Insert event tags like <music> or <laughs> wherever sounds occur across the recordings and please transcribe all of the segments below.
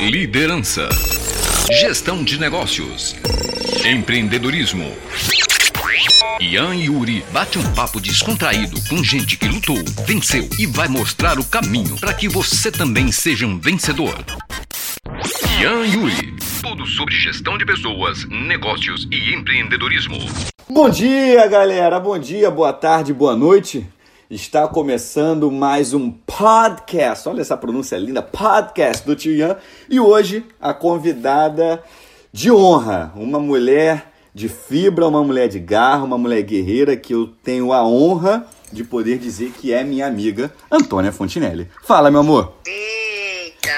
Liderança. Gestão de negócios. Empreendedorismo. Ian Yuri bate um papo descontraído com gente que lutou, venceu e vai mostrar o caminho para que você também seja um vencedor. Ian Yuri. Tudo sobre gestão de pessoas, negócios e empreendedorismo. Bom dia, galera. Bom dia, boa tarde, boa noite. Está começando mais um podcast. Olha essa pronúncia linda, podcast do Tio Ian. E hoje a convidada de honra, uma mulher de fibra, uma mulher de garra, uma mulher guerreira que eu tenho a honra de poder dizer que é minha amiga Antônia Fontinelli. Fala, meu amor. Eita!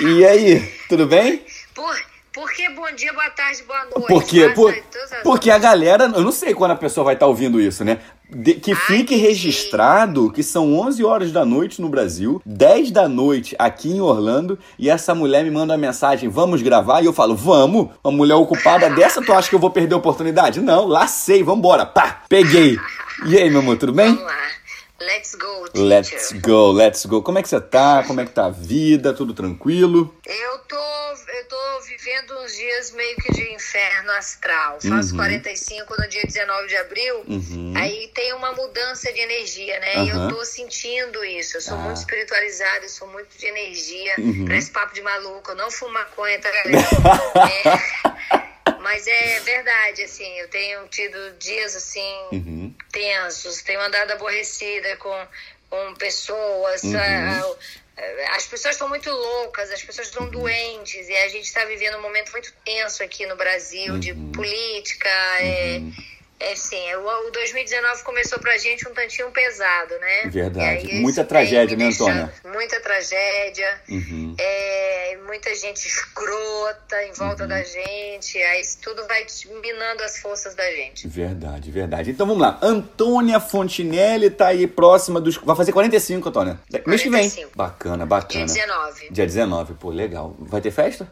E aí, tudo bem? Por, por que bom dia, boa tarde, boa noite? Porque, por, porque a galera, eu não sei quando a pessoa vai estar ouvindo isso, né? De- que fique registrado que são 11 horas da noite no Brasil, 10 da noite aqui em Orlando, e essa mulher me manda uma mensagem, vamos gravar? E eu falo, vamos? Uma mulher ocupada dessa, tu acha que eu vou perder a oportunidade? Não, lacei, vambora, pá, peguei. E aí, meu amor, tudo bem? Vamos lá. Let's go, teacher. Let's go, let's go. Como é que você tá? Como é que tá a vida? Tudo tranquilo? Eu tô, eu tô vivendo uns dias meio que de inferno astral. Faço Uhum. 45 no dia 19 de abril. Uhum. Aí tem uma mudança de energia, né? E Aham. eu tô sentindo isso. Eu sou Ah. muito espiritualizada, eu sou muito de energia. Uhum. Parece papo de maluco. Eu não fumo maconha, tá, galera? <laughs> É, Mas é verdade, assim, eu tenho tido dias assim Uhum. tensos, tenho andado aborrecida com, com pessoas. Uhum. ah, As pessoas estão muito loucas, as pessoas estão doentes, e a gente está vivendo um momento muito tenso aqui no Brasil de Uhum. política. É, é assim, o, o 2019 começou pra gente um tantinho pesado, né? Verdade. Aí Muita tragédia, né, Antônia? Muita tragédia. Uhum. É, muita gente escrota em volta da gente, aí isso tudo vai minando as forças da gente. Verdade, verdade. Então vamos lá. Antônia Fontinelli tá aí próxima dos. Vai fazer 45, Antônia. Mês que vem. 45. Bacana, Dia bacana. 19. Dia 19, pô, legal. Vai ter festa?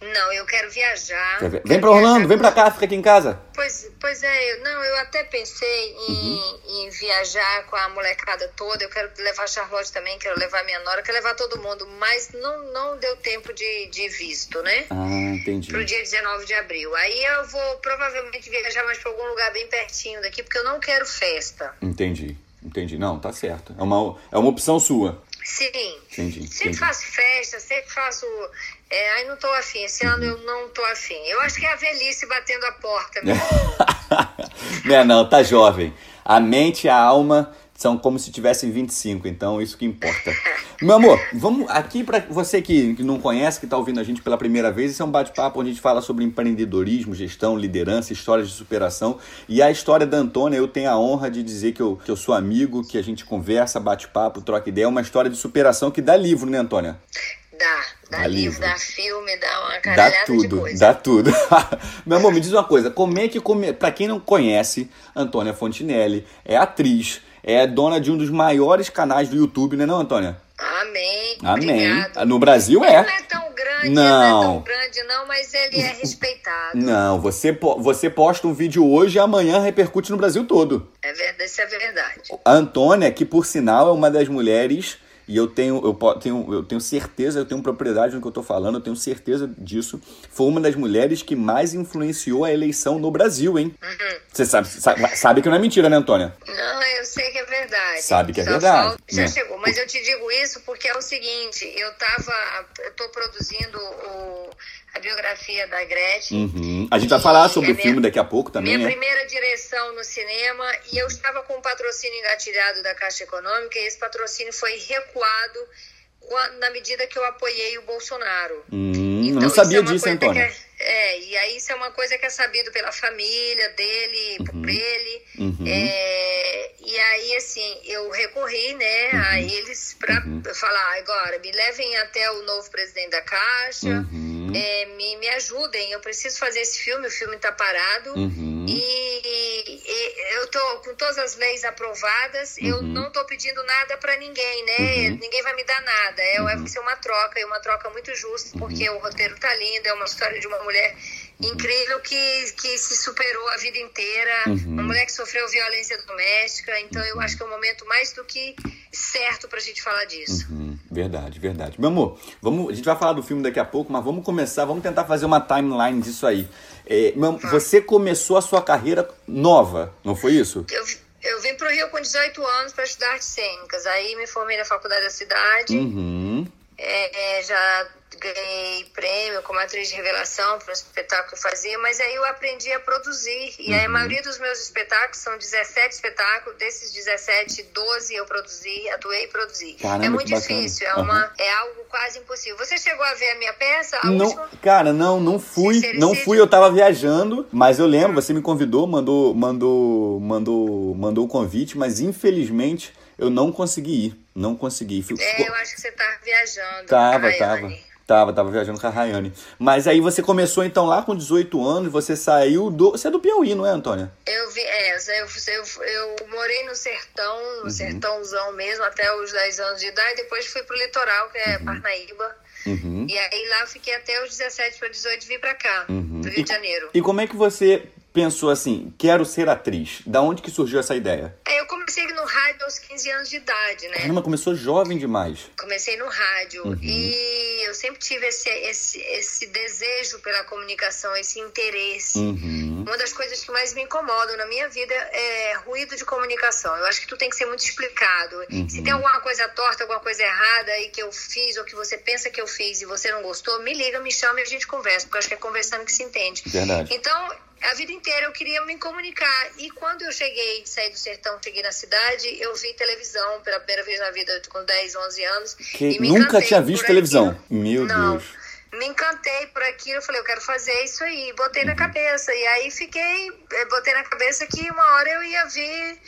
Não, eu quero viajar. Quero Vem pra Orlando, viajar vem pra com- cá, fica aqui em casa. Pois, pois é, eu, não, eu até pensei em, Uhum. em viajar com a molecada toda. Eu quero levar a Charlotte também, quero levar minha nora, quero levar todo mundo, mas não, não deu tempo de, de visto, né? Ah, entendi. Pro dia 19 de abril. Aí eu vou provavelmente viajar mais pra algum lugar bem pertinho daqui, porque eu não quero festa. Entendi, entendi. Não, tá certo. É uma, é uma opção sua. Sim. Entendi, Sempre entendi. faço festa, sempre faço. É, aí não tô afim. Esse ano eu não tô afim. Eu acho que é a velhice batendo a porta. mesmo. <laughs> não é não, tá jovem. A mente e a alma são como se tivessem 25, então isso que importa. Meu amor, vamos aqui pra você que, que não conhece, que tá ouvindo a gente pela primeira vez, esse é um bate-papo onde a gente fala sobre empreendedorismo, gestão, liderança, histórias de superação. E a história da Antônia, eu tenho a honra de dizer que eu, que eu sou amigo, que a gente conversa, bate papo, troca ideia, é uma história de superação que dá livro, né, Antônia? Dá. Dá, Dá livro, livro. dá filme, dá uma Dá caralhada de tudo, coisa. dá tudo. <laughs> Meu amor, me diz uma coisa, como é que, come... pra quem não conhece, Antônia Fontinelli é atriz, é dona de um dos maiores canais do YouTube, né não, Antônia? Amém. Amém. Obrigado. No Brasil Ele é. não é tão grande, Não. ele não é tão grande, não, mas ele é respeitado. Não, você, po- você posta um vídeo hoje e amanhã repercute no Brasil todo. É verdade, isso é verdade. A Antônia, que por sinal é uma das mulheres, e eu tenho, eu tenho, eu tenho certeza, eu tenho propriedade no que eu tô falando, eu tenho certeza disso, foi uma das mulheres que mais influenciou a eleição no Brasil, hein? Uhum. Você sabe, sabe, sabe que não é mentira, né, Antônia? Não, eu sei que é verdade. Sabe que é Só verdade, falta- Já né? chegou, mas eu te digo isso porque é o seguinte, eu tava, eu tô produzindo o- a biografia da Gretchen. Uhum. A gente vai falar sobre É o minha- filme daqui a pouco também, Minha né? primeira direção no cinema e eu estava com um patrocínio engatilhado da Caixa Econômica e esse patrocínio foi recuado na medida que eu apoiei o Bolsonaro. Hum, Então, não sabia é disso, que é- é, e aí isso é uma coisa que é sabido pela família dele, por ele. Uhum. É, e aí, assim, eu recorri, né, Uhum. a eles para falar, agora, me levem até o novo presidente da Caixa, Uhum. É, me, me ajudem, eu preciso fazer esse filme, o filme tá parado. Uhum. E, e eu tô com todas as leis aprovadas, eu Uhum. não tô pedindo nada para ninguém, né? Ninguém vai me dar nada. É, Uhum. vai ser uma troca, e uma troca muito justa, porque o roteiro tá lindo, é uma história de uma mulher incrível que, que se superou a vida inteira, Uhum. uma mulher que sofreu violência doméstica, então eu acho que é um momento mais do que certo pra gente falar disso. Hum, Verdade, verdade. Meu amor, vamos, a gente vai falar do filme daqui a pouco, mas vamos começar, vamos tentar fazer uma timeline disso aí. É, meu, você começou a sua carreira nova, não foi isso? Eu, eu vim pro Rio com 18 anos para estudar artes cênicas. Aí me formei na faculdade da cidade. Uhum. É, é, já ganhei prêmio como atriz de revelação para o espetáculo que eu fazia, mas aí eu aprendi a produzir. E aí a maioria dos meus espetáculos são 17 espetáculos, desses 17, 12 eu produzi, atuei e produzi. Caramba, é muito difícil, é, uma, é algo quase impossível. Você chegou a ver a minha peça, a Não, última? cara, não, não fui, não fui, eu tava viajando, mas eu lembro, você me convidou, mandou, mandou, mandou, mandou o convite, mas infelizmente eu não consegui ir, não consegui. Fico- É, eu acho que você tá viajando. Tava, Rayane. tava. Tava, tava viajando com a Rayane. Mas aí você começou então lá com 18 anos, você saiu do. Você é do Piauí, não é, Antônia? Eu vi, é, eu, eu, eu morei no sertão, no sertãozão mesmo, até os 10 anos de idade, depois fui pro litoral, que é Parnaíba. Uhum. E aí lá eu fiquei até os 17 para 18 e vim pra cá, Uhum. pro Rio de Janeiro. E como é que você pensou assim, quero ser atriz? Da onde que surgiu essa ideia? Aí eu comecei no rádio aos 15 anos de idade, né? Caramba, começou jovem demais. Comecei no rádio Uhum. e eu sempre tive esse, esse, esse desejo pela comunicação, esse interesse. Uhum. Uma das coisas que mais me incomodam na minha vida é ruído de comunicação. Eu acho que tu tem que ser muito explicado. Uhum. Se tem alguma coisa torta, alguma coisa errada aí que eu fiz ou que você pensa que eu fiz e você não gostou, me liga, me chama e a gente conversa, porque eu acho que é conversando que se entende. Verdade. Então, a vida inteira eu queria me comunicar. E quando eu cheguei, saí do sertão, cheguei na cidade, eu vi televisão pela primeira vez na vida com 10, 11 anos. Que e nunca tinha visto televisão. aquilo. Meu Não. Deus. Me encantei por aquilo, eu falei, eu quero fazer isso aí, botei Uhum. na cabeça. E aí fiquei, eh, botei na cabeça que uma hora eu ia vir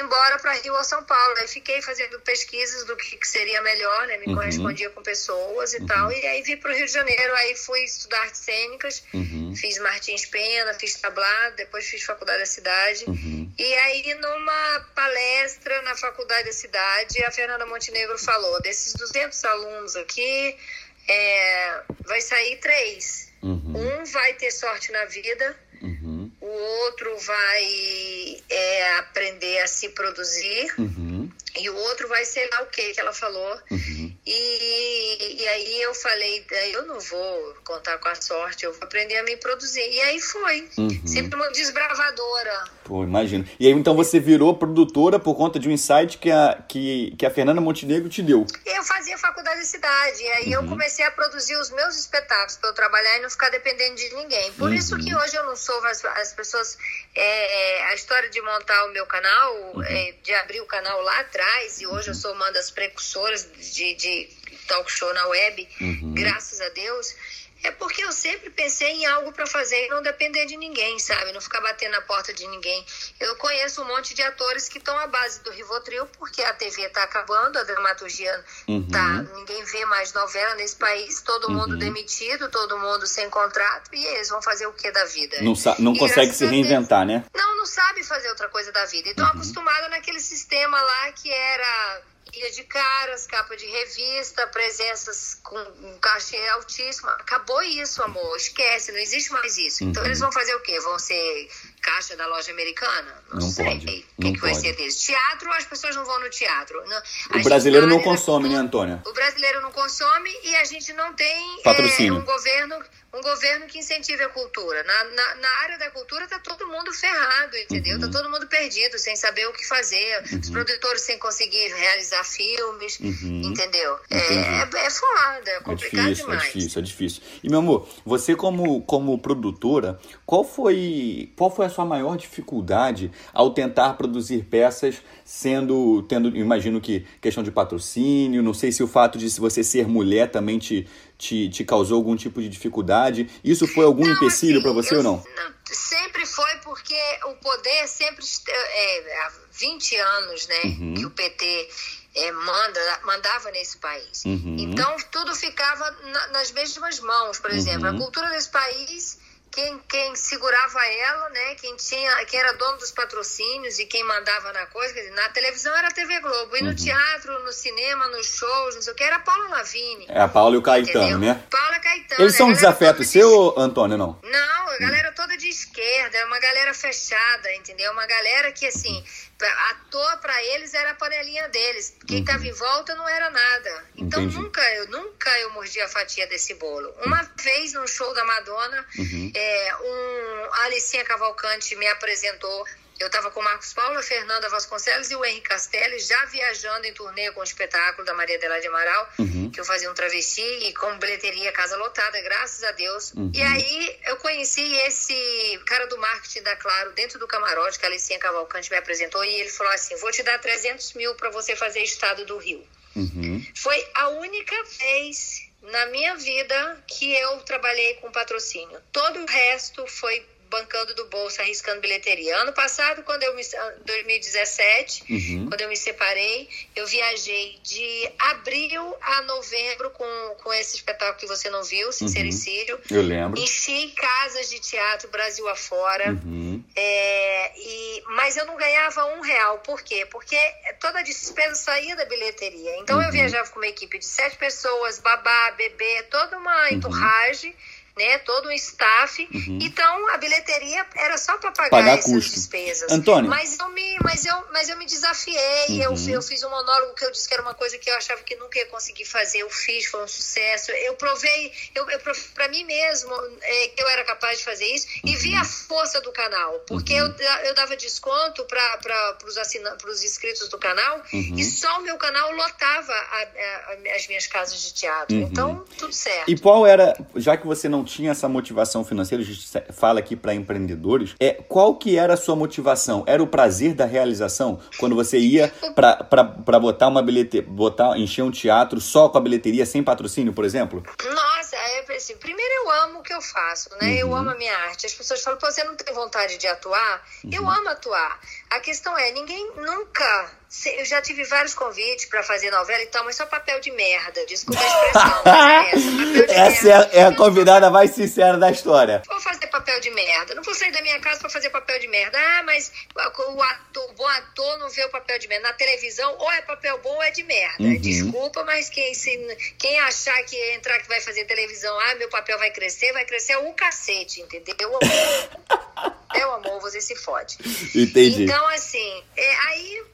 embora para Rio ou São Paulo. Aí fiquei fazendo pesquisas do que, que seria melhor, né? Me Uhum. correspondia com pessoas e tal. E aí vim para o Rio de Janeiro, aí fui estudar artes cênicas, Uhum. fiz Martins Pena, fiz tablado, depois fiz faculdade da cidade. Uhum. E aí, numa palestra na faculdade da cidade, a Fernanda Montenegro falou: desses 200 alunos aqui, é, vai sair três. Uhum. Um vai ter sorte na vida, Uhum. O outro vai é, aprender a se produzir, Uhum. E o outro vai sei lá o que que ela falou. Uhum. E, e aí eu falei, eu não vou contar com a sorte, eu vou aprender a me produzir. E aí foi. Uhum. Sempre uma desbravadora. Pô, imagino. E aí então você virou produtora por conta de um insight que a, que, que a Fernanda Montenegro te deu. Eu fazia faculdade de cidade, e aí eu comecei a produzir os meus espetáculos para eu trabalhar e não ficar dependendo de ninguém. Por isso que hoje eu não sou as, as pessoas. é, a história de montar o meu canal, é, de abrir o canal lá atrás, e hoje eu sou uma das precursoras de, de talk show na web, graças a Deus. É porque eu sempre pensei em algo para fazer e não depender de ninguém, sabe? Não ficar batendo na porta de ninguém. Eu conheço um monte de atores que estão à base do Rivotril porque a TV tá acabando, a dramaturgia Uhum. tá, ninguém vê mais novela nesse país, todo mundo demitido, todo mundo sem contrato e eles vão fazer o que da vida? Não, não E consegue se Deus- reinventar, né? não, não sabe fazer outra coisa da vida. Então, acostumada naquele sistema lá que era ilha de caras, capa de revista, presenças com um cachê altíssimo. Acabou isso, amor. Esquece, não existe mais isso. Então, eles vão fazer o quê? Vão ser caixa da loja americana? Não, Não sei. pode, O que, que vai ser deles? Teatro, as pessoas não vão no teatro. A O brasileiro não consome, né, Antônia? o brasileiro não consome e a gente não tem é, Patrocínio. um governo um governo que incentive a cultura. Na, na, na área da cultura tá todo mundo ferrado, entendeu? Uhum. Tá todo mundo perdido, sem saber o que fazer. Os produtores sem conseguir realizar filmes, entendeu? É, Entendi. é, é foda, é É complicado difícil, é demais. difícil, é difícil. E meu amor, você como, como produtora, qual foi, qual foi a sua maior dificuldade ao tentar produzir peças sendo, tendo, imagino que questão de patrocínio, não sei se o fato de você ser mulher também te, te, te causou algum tipo de dificuldade. Isso foi algum Não, empecilho assim, para você eu- ou não? Sempre foi porque o poder sempre est- é, há 20 anos, né, Uhum. que o PT é, manda, mandava nesse país. Uhum. Então tudo ficava na- nas mesmas mãos, por exemplo, Uhum. a cultura desse país quem, quem segurava ela, né? Quem tinha, quem era dono dos patrocínios e quem mandava na coisa, quer dizer, na televisão era a TV Globo, e Uhum. no teatro, no cinema, nos shows, não sei o que, era a Paula Lavigne. É a Paula e o Caetano, entendeu? né? Paula Caetano. Eles são a galera desafeto toda de- seu, Antônio, não? Não, a galera toda de esquerda, era uma galera fechada, entendeu? Uma galera que, assim, ator para eles era a panelinha deles. Quem estava uhum. em volta não era nada. Então Entendi. nunca eu nunca eu mordi a fatia desse bolo. Uma uhum. vez no show da Madonna, uhum. é, um a Alicinha Cavalcante me apresentou eu estava com o Marcos Paulo, a Fernanda Vasconcelos e o Henrique Castelli já viajando em turnê com o espetáculo da Maria Adelaide Amaral, uhum. que eu fazia um travesti e com bilheteria casa lotada, graças a Deus. Uhum. E aí eu conheci esse cara do marketing da Claro dentro do camarote, que a Alicinha Cavalcante me apresentou, e ele falou assim: vou te dar 300 mil para você fazer estado do Rio. Uhum. Foi a única vez na minha vida que eu trabalhei com patrocínio. Todo o resto foi bancando do bolso, arriscando bilheteria. Ano passado, quando eu me 2017, uhum. quando eu me separei, eu viajei de abril a novembro com, com esse espetáculo que você não viu, Sincericídio. Uhum. Eu lembro. Enchi casas de teatro Brasil afora. Uhum. É, e, mas eu não ganhava um real. Por quê? Porque toda a despesa saía da bilheteria. Então eu uhum. viajava com uma equipe de sete pessoas, babá, bebê, toda uma uhum. Né, todo um staff. Uhum. Então a bilheteria era só para pagar, pagar essas custo. despesas. Antônio. Mas eu me, mas eu, mas eu me desafiei. Uhum. Eu, eu fiz um monólogo que eu disse que era uma coisa que eu achava que nunca ia conseguir fazer. Eu fiz, foi um sucesso. Eu provei, eu, eu para mim mesmo é, que eu era capaz de fazer isso uhum. e vi a força do canal, porque eu, uhum. eu dava desconto para os inscritos do canal uhum. e só o meu canal lotava a, a, as minhas casas de teatro. Uhum. Então tudo certo. E qual era, já que você não tinha essa motivação financeira, a gente fala aqui para empreendedores, é qual que era a sua motivação? Era o prazer da realização? Quando você ia para botar uma bilheteria, botar, encher um teatro só com a bilheteria, sem patrocínio, por exemplo? Nossa, é assim, primeiro eu amo o que eu faço, né? Uhum. Eu amo a minha arte. As pessoas falam, Pô, você não tem vontade de atuar? Uhum. Eu amo atuar. A questão é, ninguém nunca eu já tive vários convites para fazer novela e tal, mas só papel de merda. Desculpa a expressão, mas é <laughs> essa. essa é, é, a convidada mais sincera da história. Vou fazer papel de merda. Não vou sair da minha casa para fazer papel de merda. Ah, mas o ator, o bom ator não vê o papel de merda. Na televisão, ou é papel bom ou é de merda. Uhum. Desculpa, mas quem, se, quem achar que entrar que vai fazer televisão, ah, meu papel vai crescer, vai crescer o cacete, entendeu? Meu <laughs> amor, você se fode. Entendi. Então, assim, é, aí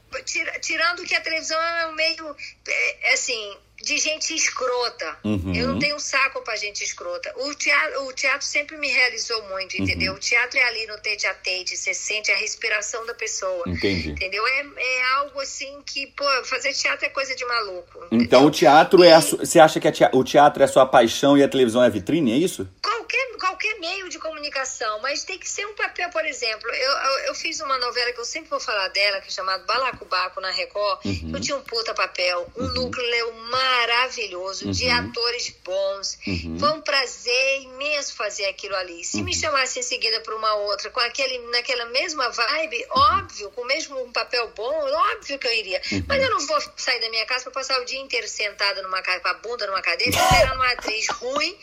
tirando que a televisão é meio, é, assim, de gente escrota. Uhum. Eu não tenho saco pra gente escrota. O teatro, o teatro sempre me realizou muito, uhum. entendeu? Uhum. O teatro é ali no tete a tete, você sente a respiração da pessoa. Entendi. Entendeu? É, é algo assim que, pô, fazer teatro é coisa de maluco. Então o teatro e... é. Você acha que o teatro é a sua paixão e a televisão é a vitrine, é isso? Qualquer, qualquer meio de comunicação, mas tem que ser um papel, por exemplo. Eu, eu, eu fiz uma novela que eu sempre vou falar dela, que é chamada Balacobaco na Record. Uhum. Eu tinha um puta papel, um uhum. núcleo maravilhoso, uhum. de atores bons. Uhum. Foi um prazer imenso fazer aquilo ali. Se me uhum. chamasse em seguida para uma outra, com aquele, naquela mesma vibe, uhum. óbvio, com o mesmo um papel bom, óbvio que eu iria. Mas eu não vou sair da minha casa para passar o dia inteiro sentada numa com a bunda numa cadeira, esperando uma atriz ruim,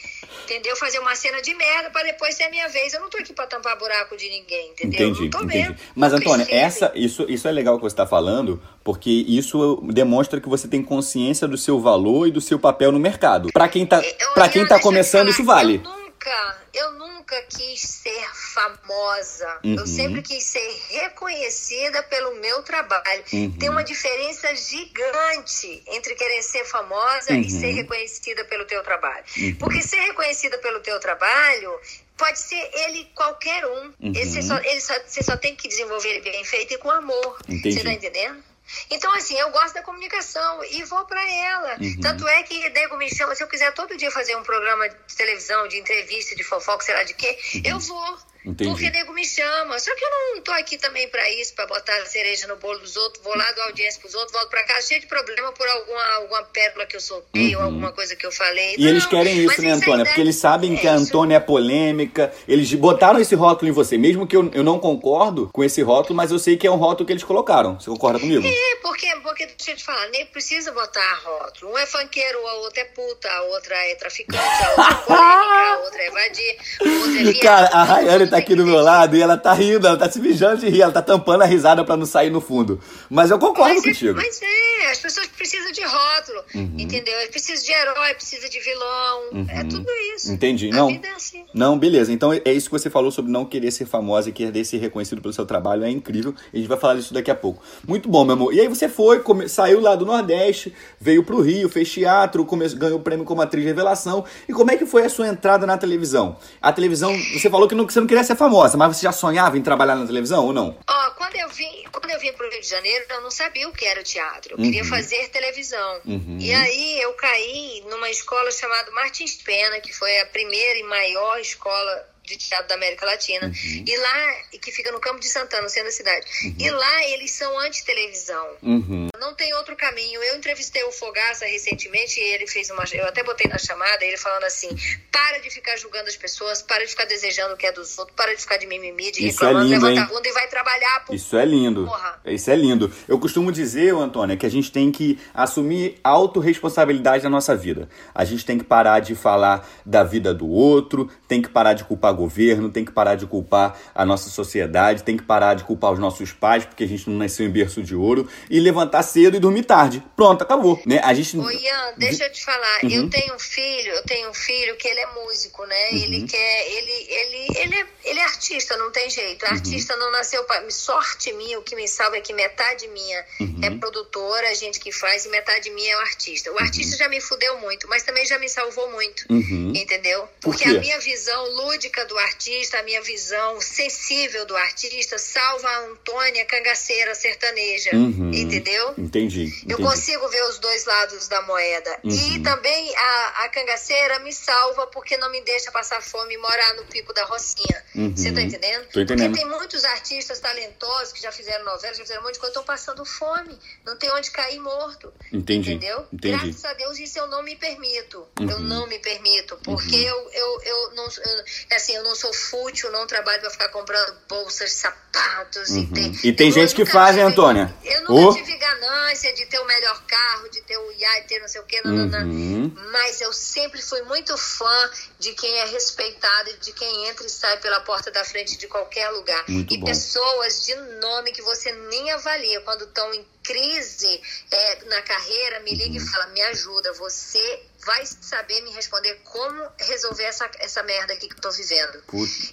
entendeu? Fazer uma cena de merda para depois ser a minha vez. Eu não tô aqui para tampar buraco de ninguém, entendeu? Entendi, entendi. Mesmo. Mas, Antônia, essa, isso, isso é legal que você está falando, porque isso demonstra que você tem consciência do seu valor e do seu papel no mercado. Para quem tá, para quem tá começando, isso vale. Eu nunca, eu nunca quis ser famosa. Uhum. Eu sempre quis ser reconhecida pelo meu trabalho. Uhum. Tem uma diferença gigante entre querer ser famosa uhum. e ser reconhecida pelo teu trabalho. Uhum. Porque ser reconhecida pelo teu trabalho pode ser ele qualquer um. Uhum. Esse só, ele só, você só tem que desenvolver ele bem feito e com amor. Entendi. Você tá entendendo? Então, assim, eu gosto da comunicação e vou para ela. Uhum. Tanto é que nego me chama, se eu quiser todo dia fazer um programa de televisão, de entrevista, de fofoca, sei lá de quê, uhum. eu vou. Entendi. Porque nego me chama. Só que eu não tô aqui também para isso, para botar a cereja no bolo dos outros, vou lá, dou audiência pros outros, volto para casa cheio de problema por alguma, alguma pérola que eu soltei uhum. ou alguma coisa que eu falei. E não, eles querem isso, né, Antônia? Porque eles sabem é, que a Antônia é polêmica. Eles botaram esse rótulo em você, mesmo que eu, eu não concordo com esse rótulo, mas eu sei que é um rótulo que eles colocaram. Você concorda comigo? É, porque, porque deixa eu te falar, nem precisa botar rótulo. Um é funkeiro, a outra é puta, a outra é traficante, a outra é polêmica, a outra é vadia, a outra é <laughs> viado. Cara, a Rayane tá aqui do meu lado e ela tá rindo, ela tá se mijando de rir, ela tá tampando a risada para não sair no fundo. Mas eu concordo mas é, contigo. mas é, as pessoas precisam de rótulo, uhum. entendeu? Precisam de herói, precisam de vilão, é uhum. é tudo isso. Entendi. A não. vida é assim. Não, beleza. Então é isso que você falou sobre não querer ser famosa e querer ser reconhecido pelo seu trabalho. É incrível. A gente vai falar disso daqui a pouco. Muito bom, meu amor. E aí você foi, come... saiu lá do Nordeste, veio pro Rio, fez teatro, come... ganhou o prêmio como atriz de revelação. E como é que foi a sua entrada na televisão? A televisão, você falou que, não, que você não queria ser famosa, mas você já sonhava em trabalhar na televisão ou não? Ó, quando eu vim, quando eu vim pro Rio de Janeiro, eu não sabia o que era o teatro. Eu queria fazer televisão. Uhum. E aí eu caí numa escola chamada Martins Pena, que foi a primeira e maior escola de teatro da América Latina. E lá, e que fica no Campo de Santana, no centro da cidade. E lá eles são anti-televisão. Uhum. Não tem outro caminho. Eu entrevistei o Fogaça recentemente e ele fez uma. Eu até botei na chamada, ele falando assim: para de ficar julgando as pessoas, para de ficar desejando o que é dos outros, para de ficar de mimimi, de Isso é reclamando, lindo, levanta hein? a bunda e vai trabalhar. Pô. Isso é lindo. Porra. Isso é lindo. Eu costumo dizer, Antônia, que a gente tem que assumir autorresponsabilidade na nossa vida. A gente tem que parar de falar da vida do outro, tem que parar de culpar governo, tem que parar de culpar a nossa sociedade, tem que parar de culpar os nossos pais, porque a gente não nasceu em berço de ouro, e levantar cedo e dormir tarde. Pronto, acabou. Né? A gente. Ô Ian, deixa eu te falar, Uhum. eu tenho um filho, eu tenho um filho que ele é músico, né? Ele quer, ele, ele, ele, é, ele é artista, não tem jeito. Artista não nasceu para sorte minha, o que me salva é que metade minha é produtora, gente que faz, e metade minha é o artista. O artista já me fudeu muito, mas também já me salvou muito. Uhum. Entendeu? Por Porque quê? a minha visão lúdica do artista, a minha visão sensível do artista, salva a Antônia cangaceira sertaneja. Uhum. Entendeu? Entendi. Eu entendi. consigo ver os dois lados da moeda. Uhum. E também a, a cangaceira me salva porque não me deixa passar fome e morar no pico da Rocinha. Uhum. Você tá entendendo? Tô entendendo. Porque tem muitos artistas talentosos que já fizeram novelas, já fizeram um monte de coisa, estão passando fome. Não tem onde cair morto. Entendi, Entendeu? entendi. Graças a Deus isso eu não me permito. Uhum. Eu não me permito. Porque eu, eu, eu não eu, assim, eu não sou fútil, não trabalho pra ficar comprando bolsas, sapatos e tem. E tem eu gente que faz, hein, tive- Antônia? Eu nunca Ô. tive ganância de ter o melhor carro, de ter o IA, de ter não sei o não, não, não. Uhum. Mas eu sempre fui muito fã de quem é respeitado e de quem entra e sai pela porta da frente de qualquer lugar. Muito e bom. pessoas de nome que você nem avalia quando estão em crise é, na carreira, me liga Uhum. e fala, me ajuda, você vai saber me responder como resolver essa, essa merda aqui que eu tô vivendo.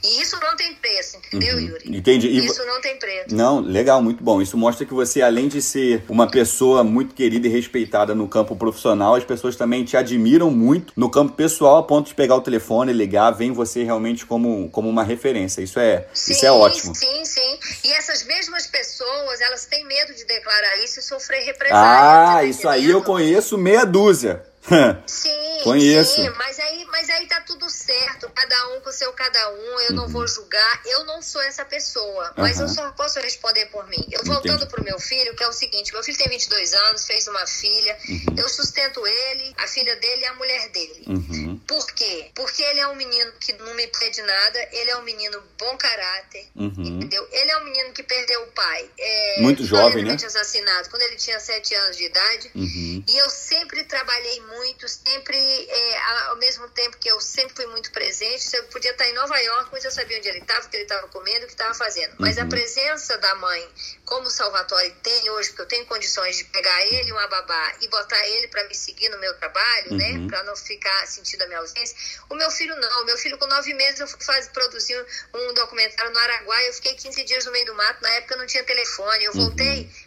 E isso não tem preço, entendeu, Uhum. Yuri? Entendi. E Isso não tem preço. Não, legal, muito bom. Isso mostra que você, além de ser uma pessoa muito querida e respeitada no campo profissional, as pessoas também te admiram muito no campo pessoal, a ponto de pegar o telefone, ligar, veem você realmente como, como uma referência. Isso é, isso é ótimo. Sim, sim. E essas mesmas pessoas, elas têm medo de declarar isso e sofrer represália. Ah, isso aí eu conheço meia dúzia. <laughs> Sim, Conheço. sim, mas aí, mas aí tá tudo certo, cada um com o seu cada um, eu não vou julgar, eu não sou essa pessoa, mas Uhum. Eu só posso responder por mim. Eu voltando Entendi. pro meu filho, que é o seguinte, meu filho tem 22 anos, fez uma filha, Uhum. eu sustento ele, a filha dele e a mulher dele. Uhum. Por quê? Porque ele é um menino que não me pede nada, ele é um menino bom caráter, Uhum. entendeu? Ele é um menino que perdeu o pai. É, Muito jovem, né? assassinado quando ele tinha 7 anos de idade. Uhum. E eu sempre trabalhei muito, sempre, é, ao mesmo tempo que eu sempre fui muito presente. Eu podia estar em Nova York, mas eu sabia onde ele estava, o que ele estava comendo, o que estava fazendo. Mas Uhum. a presença da mãe, como o Salvatore tem hoje, porque eu tenho condições de pegar ele, uma babá, e botar ele para me seguir no meu trabalho, Uhum. né? Para não ficar sentindo a minha ausência. O meu filho não. O meu filho, com nove meses, eu fui fazer, produzir um documentário no Araguaia. Eu fiquei 15 dias no meio do mato. Na época não tinha telefone. Eu Uhum.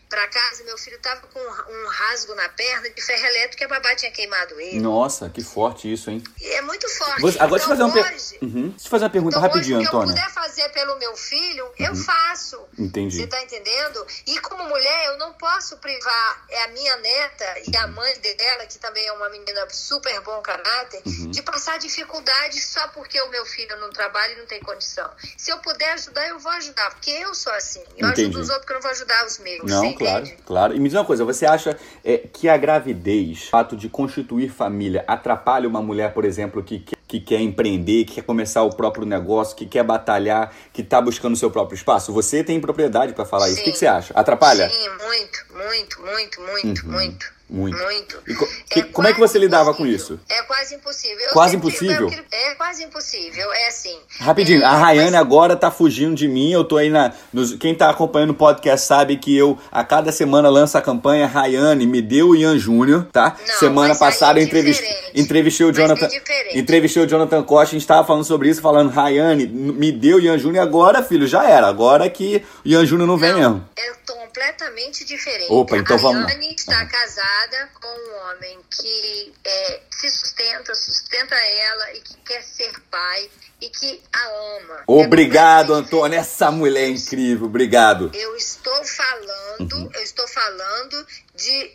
Para casa, meu filho estava com um rasgo na perna de ferro elétrico que a babá tinha queimado ele. Nossa, que forte isso, hein? E é muito forte. Você- agora deixa eu fazer então, uma, hoje, uhum. deixa eu fazer uma pergunta então, rapidinho, hoje, o que eu Antônia. Uhum. puder fazer pelo meu filho, eu faço. Entendi. Você tá entendendo? E como mulher, eu não posso privar é a minha neta e a mãe dela, que também é uma menina super bom caráter, Uhum. de passar dificuldade só porque o meu filho não trabalha e não tem condição. Se eu puder ajudar, eu vou ajudar, porque eu sou assim. Eu Entendi. ajudo os outros que eu não vou ajudar os meus. Não, claro, claro. E me diz uma coisa, você acha é, que a gravidez, o fato de constituir família, atrapalha uma mulher, por exemplo, que, que, que quer empreender, que quer começar o próprio negócio, que quer batalhar, que está buscando o seu próprio espaço? Você tem propriedade para falar isso. O que, Sim. que você acha? Atrapalha? Sim, muito, muito, muito, muito, Uhum. muito. Muito. Muito. E É que- como é que você lidava com impossível. isso? É quase impossível. Eu Quase impossível? eu- é quase impossível. É assim. Rapidinho, é, a Rayane mas- agora tá fugindo de mim. Eu tô aí na. nos- quem tá acompanhando o podcast sabe que eu, a cada semana, lanço a campanha Rayane, me deu o Ian Júnior, tá? Não, semana aí passada é eu entrevistei, diferente. entrevistei o é Jonathan. entrevistei o Jonathan Costa, a gente tava falando sobre isso, falando, Rayane, me deu o Ian Júnior agora, filho, já era. Agora que o Ian Júnior não vem mesmo. É completamente diferente. Opa, então a vamos lá. Rayane está Uhum. casada com um homem que é, se sustenta, sustenta ela e que quer ser pai e que a ama. Obrigado, É Antônio. Essa mulher é incrível. Obrigado. Eu estou falando, Uhum. eu estou falando de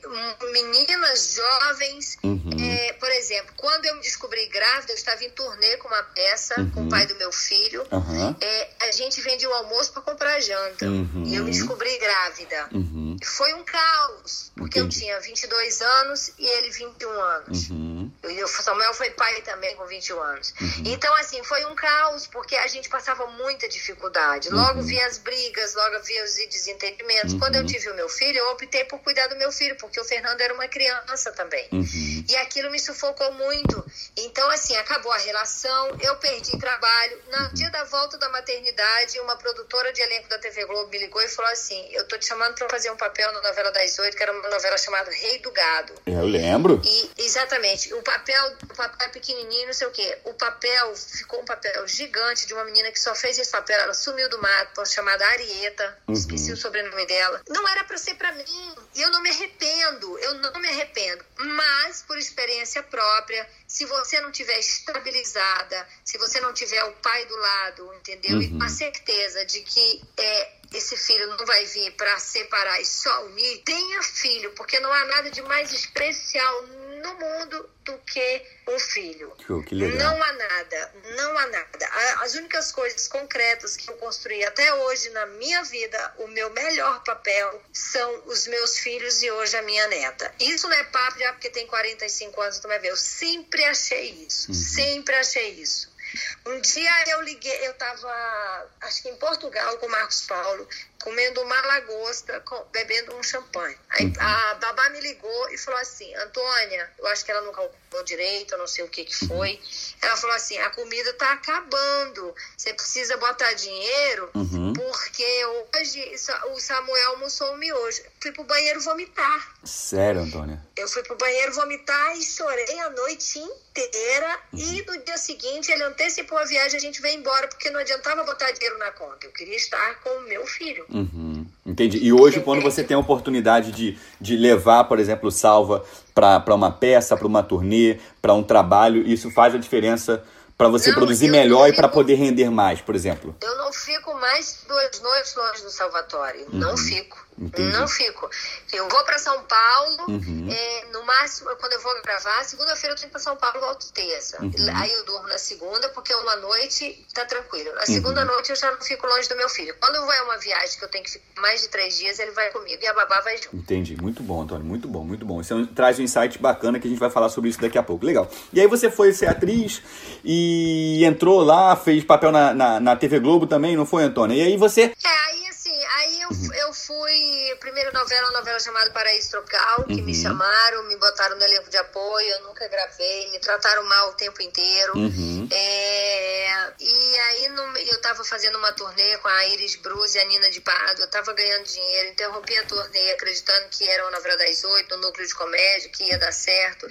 meninas jovens. Uhum. é, por exemplo, quando eu me descobri grávida, eu estava em turnê com uma peça com Uhum. o pai do meu filho. É, a gente vendia o almoço para comprar janta. Uhum. E eu me descobri grávida. Uhum. Foi um caos, porque Entendi. eu tinha 22 anos e ele 21 anos. Uhum. E o Samuel foi pai também com 21 anos. Então, assim, foi um caos, porque a gente passava muita dificuldade. Logo Uhum. via as brigas, logo via os desentendimentos. Quando eu tive o meu filho, eu optei por cuidar do meu filho, porque o Fernando era uma criança também. Uhum. E aquilo me sufocou muito. Então, assim, acabou a relação, eu perdi trabalho. No dia da volta da maternidade, uma produtora de elenco da TV Globo me ligou e falou assim: Eu tô te chamando pra fazer um papel na novela das oito, que era uma novela chamada Rei do Gado. Eu lembro. E, exatamente, o papel, o papel é pequenininho, não sei o quê. O papel ficou um papel gigante de uma menina que só fez esse papel. Ela sumiu do mato, chamada Arieta. Uhum. Esqueci o sobrenome dela. Não era pra ser pra mim. E eu não me arrependo. Eu não me arrependo. Mas, por experiência própria, se você não tiver estabilizada, se você não tiver o pai do lado, entendeu? E com a certeza de que é, esse filho não vai vir pra separar e só unir, tenha filho, porque não há nada de mais especial no mundo do que um filho. Que- que legal. Não há nada, não há nada. As únicas coisas concretas que eu construí até hoje na minha vida, o meu melhor papel são os meus filhos e hoje a minha neta. Isso não é papo já porque tem 45 anos, tu vai ver. Eu sempre achei isso, sempre achei isso. Um dia eu liguei, eu tava, acho que em Portugal com o Marcos Paulo, comendo uma lagosta, com- bebendo um champanhe. Aí a babá me ligou e falou assim, Antônia, eu acho que ela não calculou direito, eu não sei o que que foi. Ela falou assim, a comida tá acabando, você precisa botar dinheiro, Uhum. porque hoje o Samuel almoçou um miojo. Fui pro banheiro vomitar. Sério, Antônia. Eu fui pro banheiro vomitar e chorei a noite inteira. Uhum. E no dia seguinte ele antecipou a viagem, a gente veio embora, porque não adiantava botar dinheiro na conta. Eu queria estar com o meu filho. Uhum. Entendi. E hoje, quando você tem a oportunidade de, de levar, por exemplo, Salva para uma peça, para uma turnê, para um trabalho, isso faz a diferença para você Não, produzir melhor e fico- para poder render mais, por exemplo. Eu não fico mais duas noites longe do Salvatore. Não fico. Uhum. Entendi. Não fico. Eu vou para São Paulo, Uhum. é, no máximo, quando eu vou gravar, segunda-feira eu tenho para São Paulo, volto terça. Uhum. Aí eu durmo na segunda, porque uma noite tá tranquilo. Uhum. Na segunda noite eu já não fico longe do meu filho. Quando vai uma viagem que eu tenho que ficar mais de três dias, ele vai comigo e a babá vai junto. Entendi. Muito bom, Antônio. Muito bom, muito bom. Isso é traz um insight bacana que a gente vai falar sobre isso daqui a pouco. Legal. E aí você foi ser atriz e entrou lá, fez papel na, na, na TV Globo também, não foi, Antônia? E aí você. É, aí assim, aí eu, eu fui. Primeira novela, uma novela chamada Paraíso Tropical, que me chamaram, me botaram no elenco de apoio, eu nunca gravei, me trataram mal o tempo inteiro. Uhum. É, e aí no- eu tava fazendo uma turnê com a Iris Bruce e a Nina de Pado, eu tava ganhando dinheiro, interrompi a turnê acreditando que era uma novela das oito, no núcleo de comédia, que ia dar certo.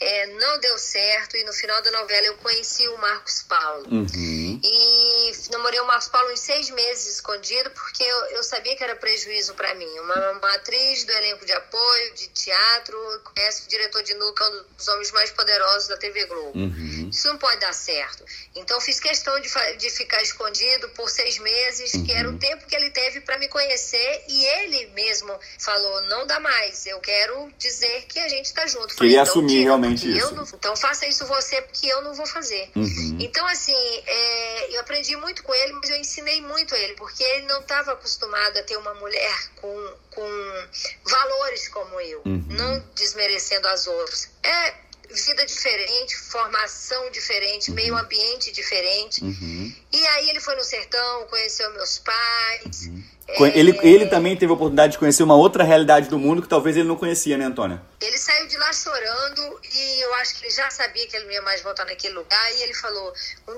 É, não deu certo, e no final da novela eu conheci o Marcos Paulo. Uhum. E namorei o Marcos Paulo uns seis meses escondido, porque eu, eu sabia que era prejuízo pra mim. Uma, uma atriz do elenco de apoio, de teatro, conhece o diretor de Nuca, um dos homens mais poderosos da TV Globo. Uhum. Isso não pode dar certo. Então fiz questão de, de ficar escondido por seis meses, que era o tempo que ele teve pra me conhecer, e ele mesmo falou: não dá mais, eu quero dizer que a gente tá junto. Queria "Então assumir realmente isso." não- então faça isso você, porque eu não vou fazer. Uhum. Então, assim, é, eu aprendi muito com ele, mas eu ensinei muito a ele, porque ele não estava acostumado a ter uma mulher com, com valores como eu, Uhum. não desmerecendo as outras. É, vida diferente, formação diferente, uhum. meio ambiente diferente. Uhum. E aí ele foi no sertão, conheceu meus pais. Ele, ele também teve a oportunidade de conhecer uma outra realidade do mundo que talvez ele não conhecia, né, Antônia? Ele saiu de lá chorando e eu acho que ele já sabia que ele não ia mais voltar naquele lugar. E ele falou: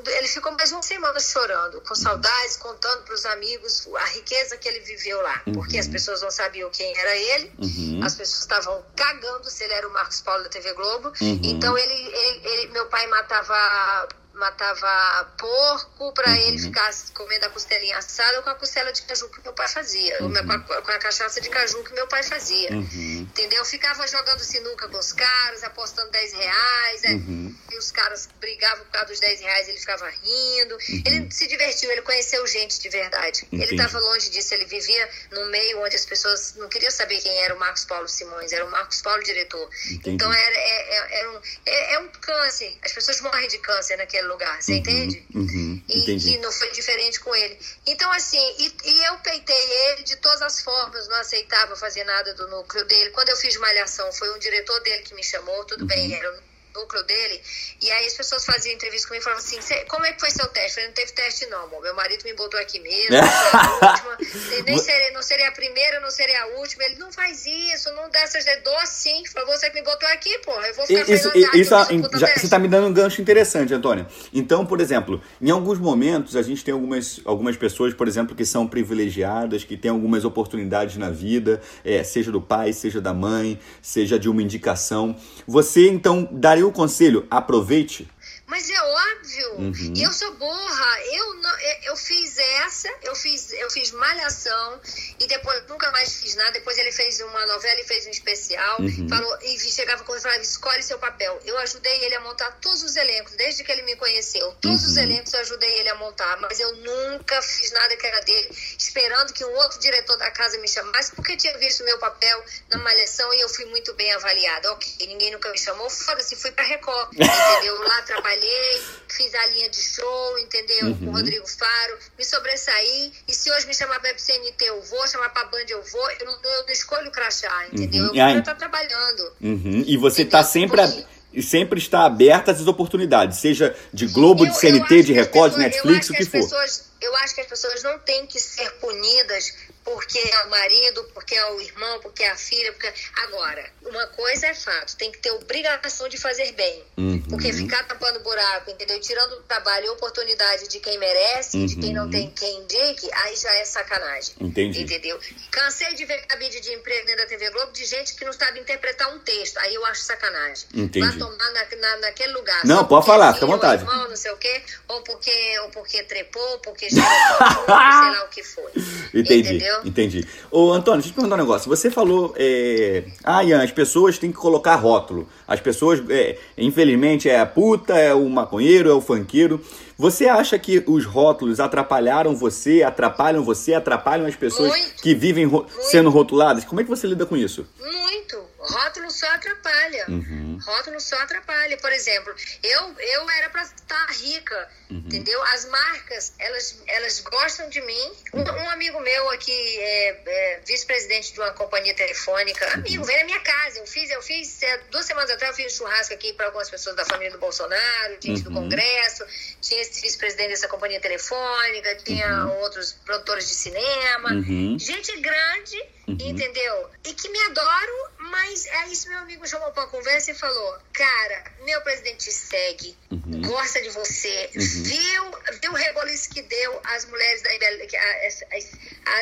ele ficou mais uma semana chorando, com saudades, contando para os amigos a riqueza que ele viveu lá. Uhum. Porque as pessoas não sabiam quem era ele, uhum. as pessoas estavam cagando se ele era o Marcos Paulo da TV Globo. Uhum. Então ele, ele, ele, meu pai matava matava porco para uhum. ele ficar comendo a costelinha assada ou com a costela de caju que meu pai fazia, uhum. com, a, com, a, cachaça de caju que meu pai fazia. Uhum. Entendeu? Ficava jogando sinuca com os caras, apostando 10 reais, uhum. e os caras brigavam por causa dos 10 reais, ele ficava rindo. Uhum. Ele se divertiu, ele conheceu gente de verdade. Entendi. Ele estava longe disso, ele vivia num meio onde as pessoas não queriam saber quem era o Marcos Paulo Simões, era o Marcos Paulo diretor. Entendi. Então era, é, é, era um, é, é um câncer, as pessoas morrem de câncer naquele lugar, você uhum, entende? Uhum, e, e, não foi diferente com ele. Então, assim, e, e, eu peitei ele de todas as formas, não aceitava fazer nada do núcleo dele. Quando eu fiz malhação, foi um diretor dele que me chamou, tudo uhum. bem, era núcleo dele. E aí as pessoas faziam entrevista comigo e falavam assim: como é que foi seu teste? Eu falei, não teve teste, não, amor. Meu marido me botou aqui mesmo, <laughs> a última. Nem não seria a primeira, não seria a última. Ele não faz isso, não dá essas dou sim. Foi você que me botou aqui, porra. Eu vou ficar isso, isso, isso já, Você está me dando um gancho interessante, Antônia. Então, por exemplo, em alguns momentos a gente tem algumas, algumas pessoas, por exemplo, que são privilegiadas, que têm algumas oportunidades na vida, é, seja do pai, seja da mãe, seja de uma indicação. Você, então, daria daria o conselho, aproveite mas é óbvio. Uhum. E eu sou burra. Eu, não, eu fiz essa, eu fiz, eu fiz malhação e depois nunca mais fiz nada. Depois ele fez uma novela e fez um especial. Uhum. Falou, e chegava quando falava, escolhe seu papel. Eu ajudei ele a montar todos os elencos, desde que ele me conheceu. Todos uhum. os elencos eu ajudei ele a montar, mas eu nunca fiz nada que era dele, esperando que um outro diretor da casa me chamasse, porque tinha visto meu papel na malhação e eu fui muito bem avaliada. Ok, ninguém nunca me chamou, foda-se, fui pra Record, <laughs> entendeu? Lá trabalhei, fiz a linha de show, entendeu? Uhum. Com o Rodrigo Faro, me sobressaí. E se hoje me chamar pra CNT, eu vou, chamar pra Band, eu vou. Eu não, eu não escolho o crachá, entendeu? Uhum. Eu vou estar trabalhando. Uhum. E você entendeu? tá sempre. A e sempre está aberta às oportunidades, seja de Globo, eu, de CNT, de Record, pessoas, de Netflix, o que, que for. Pessoas, eu acho que as pessoas não têm que ser punidas porque é o marido, porque é o irmão, porque é a filha. Porque... Agora, uma coisa é fato, tem que ter obrigação de fazer bem. Uhum. Porque ficar tampando buraco, entendeu? Tirando o trabalho e oportunidade de quem merece, uhum. de quem não uhum. tem quem indique, aí já é sacanagem. Entendi. Entendeu? Cansei de ver cabide de emprego dentro da TV Globo de gente que não sabe interpretar um texto. Aí eu acho sacanagem. Entendi. Vai tomar na, na, naquele lugar. Não, pode falar, fica à vontade. Irmão, não sei o quê, ou porque, ou porque trepou, ou porque já <laughs> sei lá o que foi. <laughs> Entendi. Entendeu? Entendi. Ô, Antônio, deixa eu te perguntar um negócio. Você falou, é... ah, Ian, as pessoas têm que colocar rótulo. As pessoas, é... infelizmente, é a puta, é o maconheiro, é o funkeiro. Você acha que os rótulos atrapalharam você, atrapalham você, atrapalham as pessoas Muito. que vivem ro... sendo rotuladas? Como é que você lida com isso? Muito. Rótulo só atrapalha. Uhum. Rótulo só atrapalha. Por exemplo, eu, eu era para estar rica, uhum. entendeu? As marcas, elas, elas gostam de mim. Um, um amigo meu aqui, é, é vice-presidente de uma companhia telefônica, uhum. amigo, veio na minha casa. Eu fiz, eu fiz, é, duas semanas atrás, eu fiz um churrasco aqui para algumas pessoas da família do Bolsonaro, gente do uhum. Congresso, tinha esse vice-presidente dessa companhia telefônica, tinha uhum. outros produtores de cinema, uhum. gente grande, entendeu? E que me adoram, mas aí isso meu amigo chamou pra conversa e falou: Cara, meu presidente te segue, uhum. gosta de você, uhum. viu, viu o reboliço que deu às mulheres da Embeleze, as, as,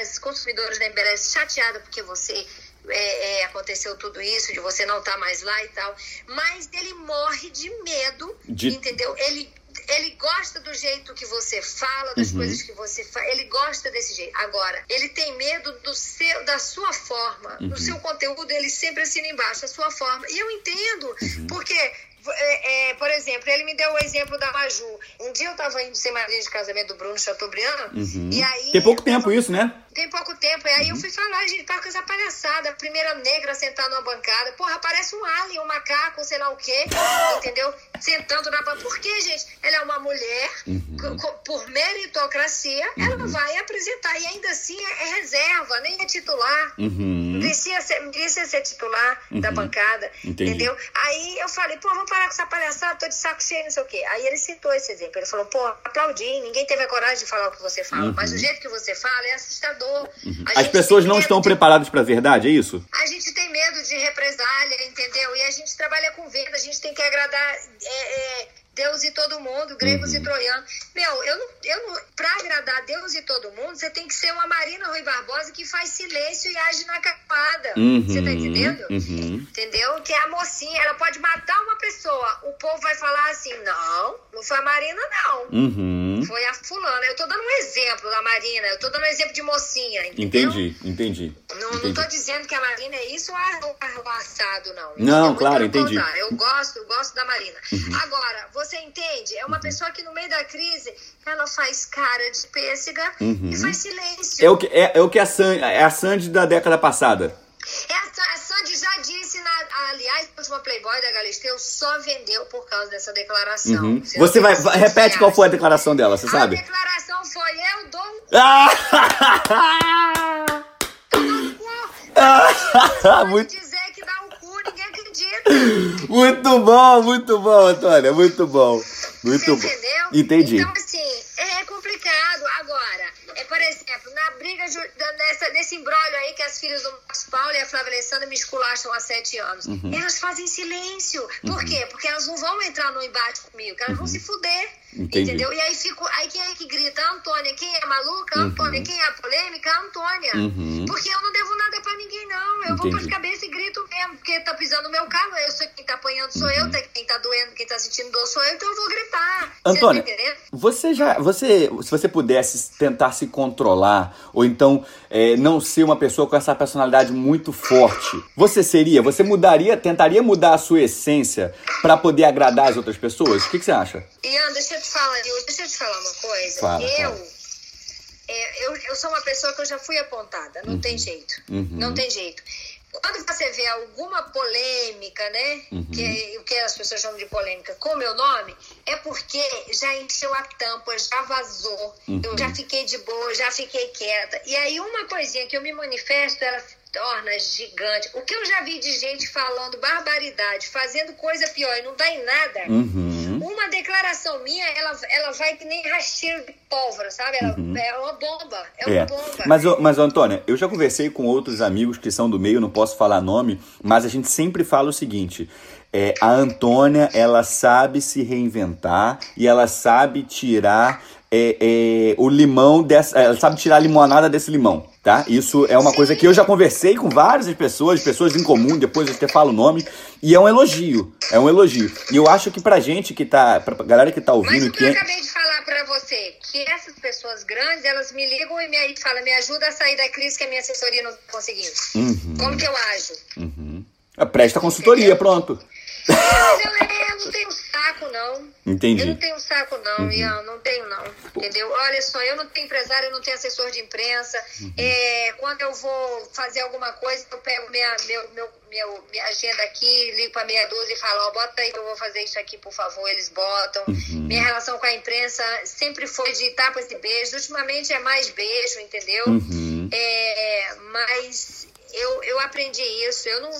as consumidoras da Embeleze chateadas porque você é, é, aconteceu tudo isso, de você não estar tá mais lá e tal. Mas ele morre de medo, de... entendeu? Ele ele gosta do jeito que você fala, das uhum. coisas que você faz. Ele gosta desse jeito. Agora, ele tem medo do seu, da sua forma. Uhum. No seu conteúdo, ele sempre assina embaixo a sua forma. E eu entendo, uhum. porque é, é, por exemplo, ele me deu o exemplo da Maju. Um dia eu tava indo ser madrinha de casamento do Bruno Chateaubriand, uhum. e aí... Tem pouco tempo isso, né? Tem pouco tempo. E aí Uhum. eu fui falar, gente, para com essa palhaçada. A primeira negra sentar numa bancada. Porra, parece um alien, um macaco, sei lá o quê. <laughs> entendeu? Sentando na bancada. Por quê, gente? Ela é uma mulher, Uhum. por meritocracia, ela vai apresentar. E ainda assim é, reserva, nem é titular. Uhum. Merecia ser, merecia ser titular da Uhum. bancada, Entendi. entendeu? Aí eu falei, pô, vamos parar com essa palhaçada, tô de saco cheio, não sei o quê. Aí ele citou esse exemplo, ele falou, pô, aplaudi, ninguém teve a coragem de falar o que você fala, mas o jeito que você fala é assustador. Uhum. As pessoas não estão de- preparadas para a verdade, é isso? A gente tem medo de represália, entendeu? E a gente trabalha com venda, a gente tem que agradar é, é, Deus e todo mundo, gregos Uhum. e troianos. Meu, eu não, eu não, pra agradar Deus e todo mundo, você tem que ser uma Marina Rui Barbosa que faz silêncio e age na capada. Você tá entendendo? Uhum. Entendeu? Que é a mocinha, ela pode matar uma pessoa. O povo vai falar assim: não, não foi a Marina, não. Uhum. Foi a fulana. Eu tô dando um exemplo da Marina, eu tô dando um exemplo de mocinha, entendeu? Entendi, entendi. Não, não entendi. tô dizendo que a Marina é isso ou assado, não. Não, Muito claro, entendi. Uhum. Eu gosto, eu gosto da Marina. Agora, você entende? É uma pessoa que no meio da crise, ela faz cara de pêssega Uhum. e faz silêncio. É o que, é, é o que a, Sandy, é a Sandy da década passada. Essa, a Sandy já disse, na, aliás, a última Playboy da Galisteu só vendeu por causa dessa declaração. Uhum. Você Você vai, vai- repete qual foi a declaração dela, você A sabe? declaração foi: eu dou um Ah! cu. <laughs> <laughs> muito, dizer que dá um cu, ninguém acredita. Muito bom, muito bom, Antônia, muito bom. Muito Você bom. entendeu? Entendi. Então, assim, é complicado. Agora, é, por exemplo, na briga, nessa, nesse embrólio aí que as filhas do Marcos Paulo e a Flávia Alessandra me esculacham há sete anos, Uhum. elas fazem silêncio. Por quê? Porque elas não vão entrar no embate comigo, elas vão se fuder. Uhum. Entendi. Entendeu? E aí, fico, aí quem é que grita? A Antônia. Quem é maluca? A Antônia. Quem é a polêmica? A Antônia. Uhum. Porque eu não devo nada pra ninguém, não. Eu vou Entendi. pras cabeça e grito mesmo, porque tá pisando no meu carro. Eu sou quem tá apanhando, sou Uhum. eu. tá- Quem tá doendo, quem tá sentindo dor sou eu, então eu vou gritar. Antônia, Você tá você já, você, se você pudesse tentar se controlar ou então é, não ser uma pessoa com essa personalidade muito forte, você seria? Você mudaria, tentaria mudar a sua essência para poder agradar as outras pessoas? O que, que você acha? Ian, deixa eu te falar, eu- deixa eu te falar uma coisa. Fala, eu, fala. é, eu, eu sou uma pessoa que eu já fui apontada, não tem jeito. Uhum. Não tem jeito. Quando você vê alguma polêmica, né? Uhum. Que, o que as pessoas chamam de polêmica com o meu nome, é porque já encheu a tampa, já vazou. Uhum. Eu já fiquei de boa, já fiquei quieta. E aí, uma coisinha que eu me manifesto, ela torna gigante. O que eu já vi de gente falando barbaridade, fazendo coisa pior e não dá em nada. Uhum. Uma declaração minha, ela, ela vai que nem rasteiro de pólvora, sabe? Ela, É uma bomba. É uma É. bomba. Mas, mas, Antônia, eu já conversei com outros amigos que são do meio, não posso falar nome, mas a gente sempre fala o seguinte: é, a Antônia, ela sabe se reinventar e ela sabe tirar é, é, o limão dessa. Ela sabe tirar a limonada desse limão, tá? Isso é uma coisa que eu já conversei com várias pessoas, pessoas em comum, depois eu até falo o nome, e é um elogio. É um elogio. E eu acho que pra gente que tá. Pra galera que tá Mas ouvindo o que que eu é. acabei de falar pra você, que essas pessoas grandes, elas me ligam e me aí falam, me ajuda a sair da crise que a minha assessoria não tá conseguindo. Uhum. Como que eu ajo? Uhum. Presta consultoria, pronto. Eu, não tenho saco, não. Entendi. Eu não tenho saco, não, Uhum. Ian, não tenho, não. Entendeu? Olha só, eu não tenho empresário, eu não tenho assessor de imprensa. Uhum. É, quando eu vou fazer alguma coisa, eu pego minha, meu, meu, meu- minha agenda aqui, ligo pra meia dúzia e falo, ó, bota aí que eu vou fazer isso aqui, por favor, eles botam. Uhum. Minha relação com a imprensa sempre foi de tapas e beijos. Ultimamente é mais beijo, entendeu? Uhum. É, mas eu, eu aprendi isso. Eu não.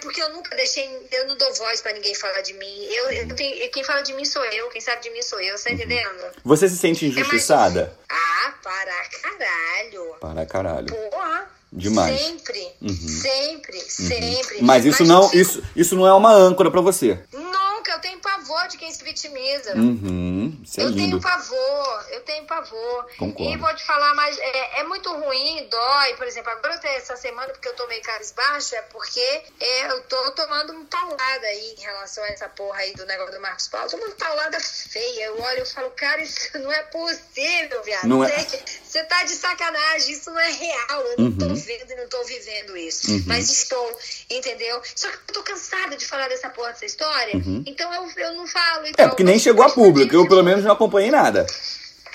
Porque eu nunca deixei. Eu não dou voz pra ninguém falar de mim. Eu, eu tenho, quem fala de mim sou eu. Quem sabe de mim sou eu. Você tá entendendo? Você se sente injustiçada? Ah, para caralho. Para caralho. Porra. Demais. Sempre. Uhum. Sempre. Sempre. Mas isso não, isso, isso não é uma âncora pra você. Nunca. Eu tenho pavor de quem se vitimiza. Uhum. É eu lindo. tenho pavor, eu tenho pavor. Concordo. E vou te falar mais, é, é muito ruim, dói. Por exemplo, agora até essa semana, porque eu tomei cabisbaixo, é porque é, eu tô tomando um paulada aí em relação a essa porra aí do negócio do Marcos Paulo. Tô tomando paulada feia. Eu olho e falo, cara, isso não é possível, viado. Não é- Você, tá de sacanagem, isso não é real. Eu não tô Uhum. vendo e não tô vivendo isso. Uhum. Mas estou, entendeu? Só que eu tô cansada de falar dessa porra dessa história. Uhum. Então eu, eu não falo. É, Então, porque nem chegou a público. Eu, pelo menos, não acompanhei nada.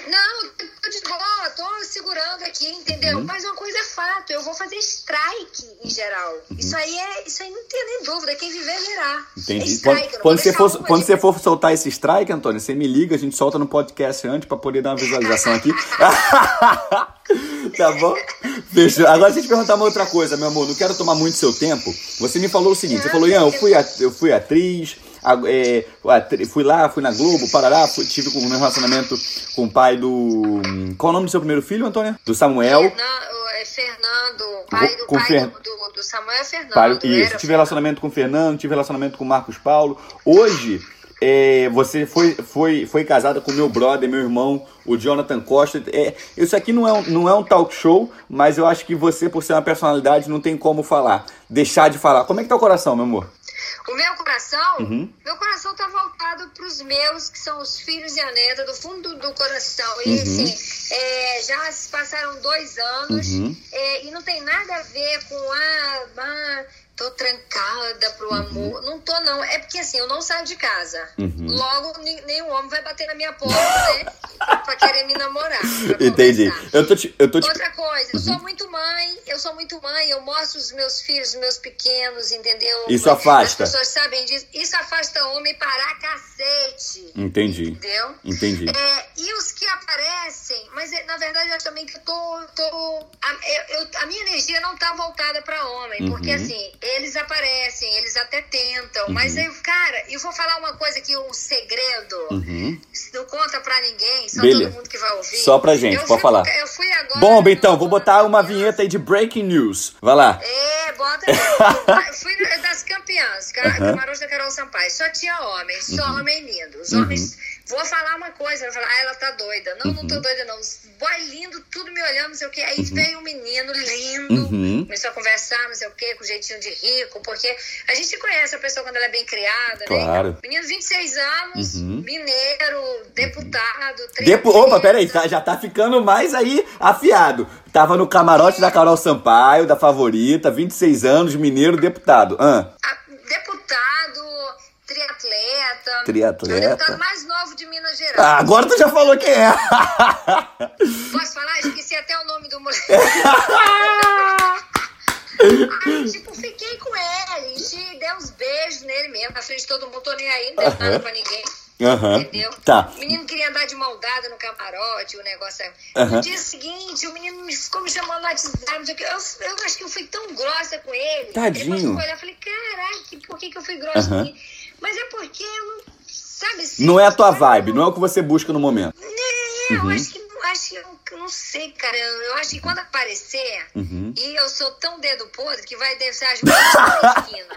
Não, tô de boa, tô segurando aqui entendeu? Uhum. Mas uma coisa é fato, eu vou fazer strike em geral. Uhum. Isso aí é, isso aí não tem nem dúvida, quem viver verá. Entendi. É strike, quando, quando você for, quando você for soltar esse strike, Antônio, você me liga, a gente solta no podcast antes para poder dar uma visualização aqui. <laughs> tá bom? Fechou. Agora deixa eu te perguntar uma outra coisa, meu amor, não quero tomar muito seu tempo. Você me falou o seguinte, você falou, Ian, eu fui, eu fui atriz, é, fui lá, fui na Globo, Parará, fui, tive um relacionamento com o pai do. Qual o nome do seu primeiro filho, Antônia? Do Samuel. Fernando, é Fernando pai do, com pai Fer... do, do, Samuel é Fernando. Pai, isso, tive relacionamento com o Fernando, tive relacionamento com o Marcos Paulo. Hoje. É, você foi, foi, foi casada com meu brother, meu irmão, o Jonathan Costa. É, isso aqui não é, um, não é um talk show, mas eu acho que você, por ser uma personalidade, não tem como falar. Deixar de falar. Como é que tá o coração, meu amor? O meu coração, uhum. meu coração tá voltado para os meus, que são os filhos e a neta, do fundo do coração. E uhum. assim, é, já se passaram dois anos uhum. é, e não tem nada a ver com ah, ah tô trancada pro uhum. amor. Não tô, não. É porque assim, eu não saio de casa. Uhum. Logo, nenhum homem vai bater na minha porta, né? <laughs> pra querer me namorar. Entendi. Eu tô te, eu tô te... Outra coisa, eu sou uhum. muito mãe, eu sou muito mãe, eu mostro os meus filhos, os meus pequenos, entendeu? Isso afasta. As pessoas sabem disso. Isso afasta homem para cacete. Entendi. Entendeu? Entendi. É, e os que aparecem, mas é, na verdade eu também que eu tô. tô a, eu, a minha energia não tá voltada para homem, uhum. porque assim, eles aparecem, eles até tentam, uhum. mas eu, cara, eu vou falar uma coisa que um segredo, uhum. não conta pra ninguém, só Beleza. todo mundo que vai ouvir. Só pra gente, eu pode fui, falar. Eu fui agora. Bom, então, vou botar uma vinheta aí de breaking news. Vai lá. É, bota aí. <laughs> fui das campeãs, uhum. Camarões da Carol Sampaio. Só tinha homens, só uhum. homem lindo. Os homens uhum. Vou falar uma coisa, vou falar, ah, ela tá doida. Não, uhum. não tô uhum. doida, não. Boy lindo, tudo me olhando, não sei o quê. Aí uhum. veio um menino lindo, uhum. começou a conversar, não sei o quê, com jeitinho de rico, porque a gente conhece a pessoa quando ela é bem criada, né? claro. né? Menino, 26 anos, uhum. mineiro, deputado, Depo Opa, peraí, tá, já tá ficando mais aí afiado. Tava no camarote é. da Carol Sampaio, da favorita, 26 anos, mineiro, deputado. Ah. Deputado, triatleta. Triatleta. É o deputado mais novo de Minas Gerais. Ah, agora tu já falou quem é. Posso falar? Esqueci até o nome do moleque. Aí, <laughs> tipo, fiquei com ele, e dei uns beijos nele mesmo, na frente de todo mundo, tô nem aí, não dei nada pra ninguém. Uhum. Entendeu? Tá. O menino queria andar de mão dada no camarote, o negócio. Uhum. No dia seguinte, o menino ficou me chamando no WhatsApp. Eu, eu acho que eu fui tão grossa com ele. Tadinho. Depois eu olhar, falei, caraca, por que, que eu fui grossa uhum. com ele? Mas é porque eu não. Sabe assim, Não é a tua vibe, não é o que você busca no momento. Não, uhum. eu acho que acho que eu, não sei, cara. Eu, acho que quando aparecer, uhum. e eu sou tão dedo podre que vai descer as mãos na <laughs> esquina.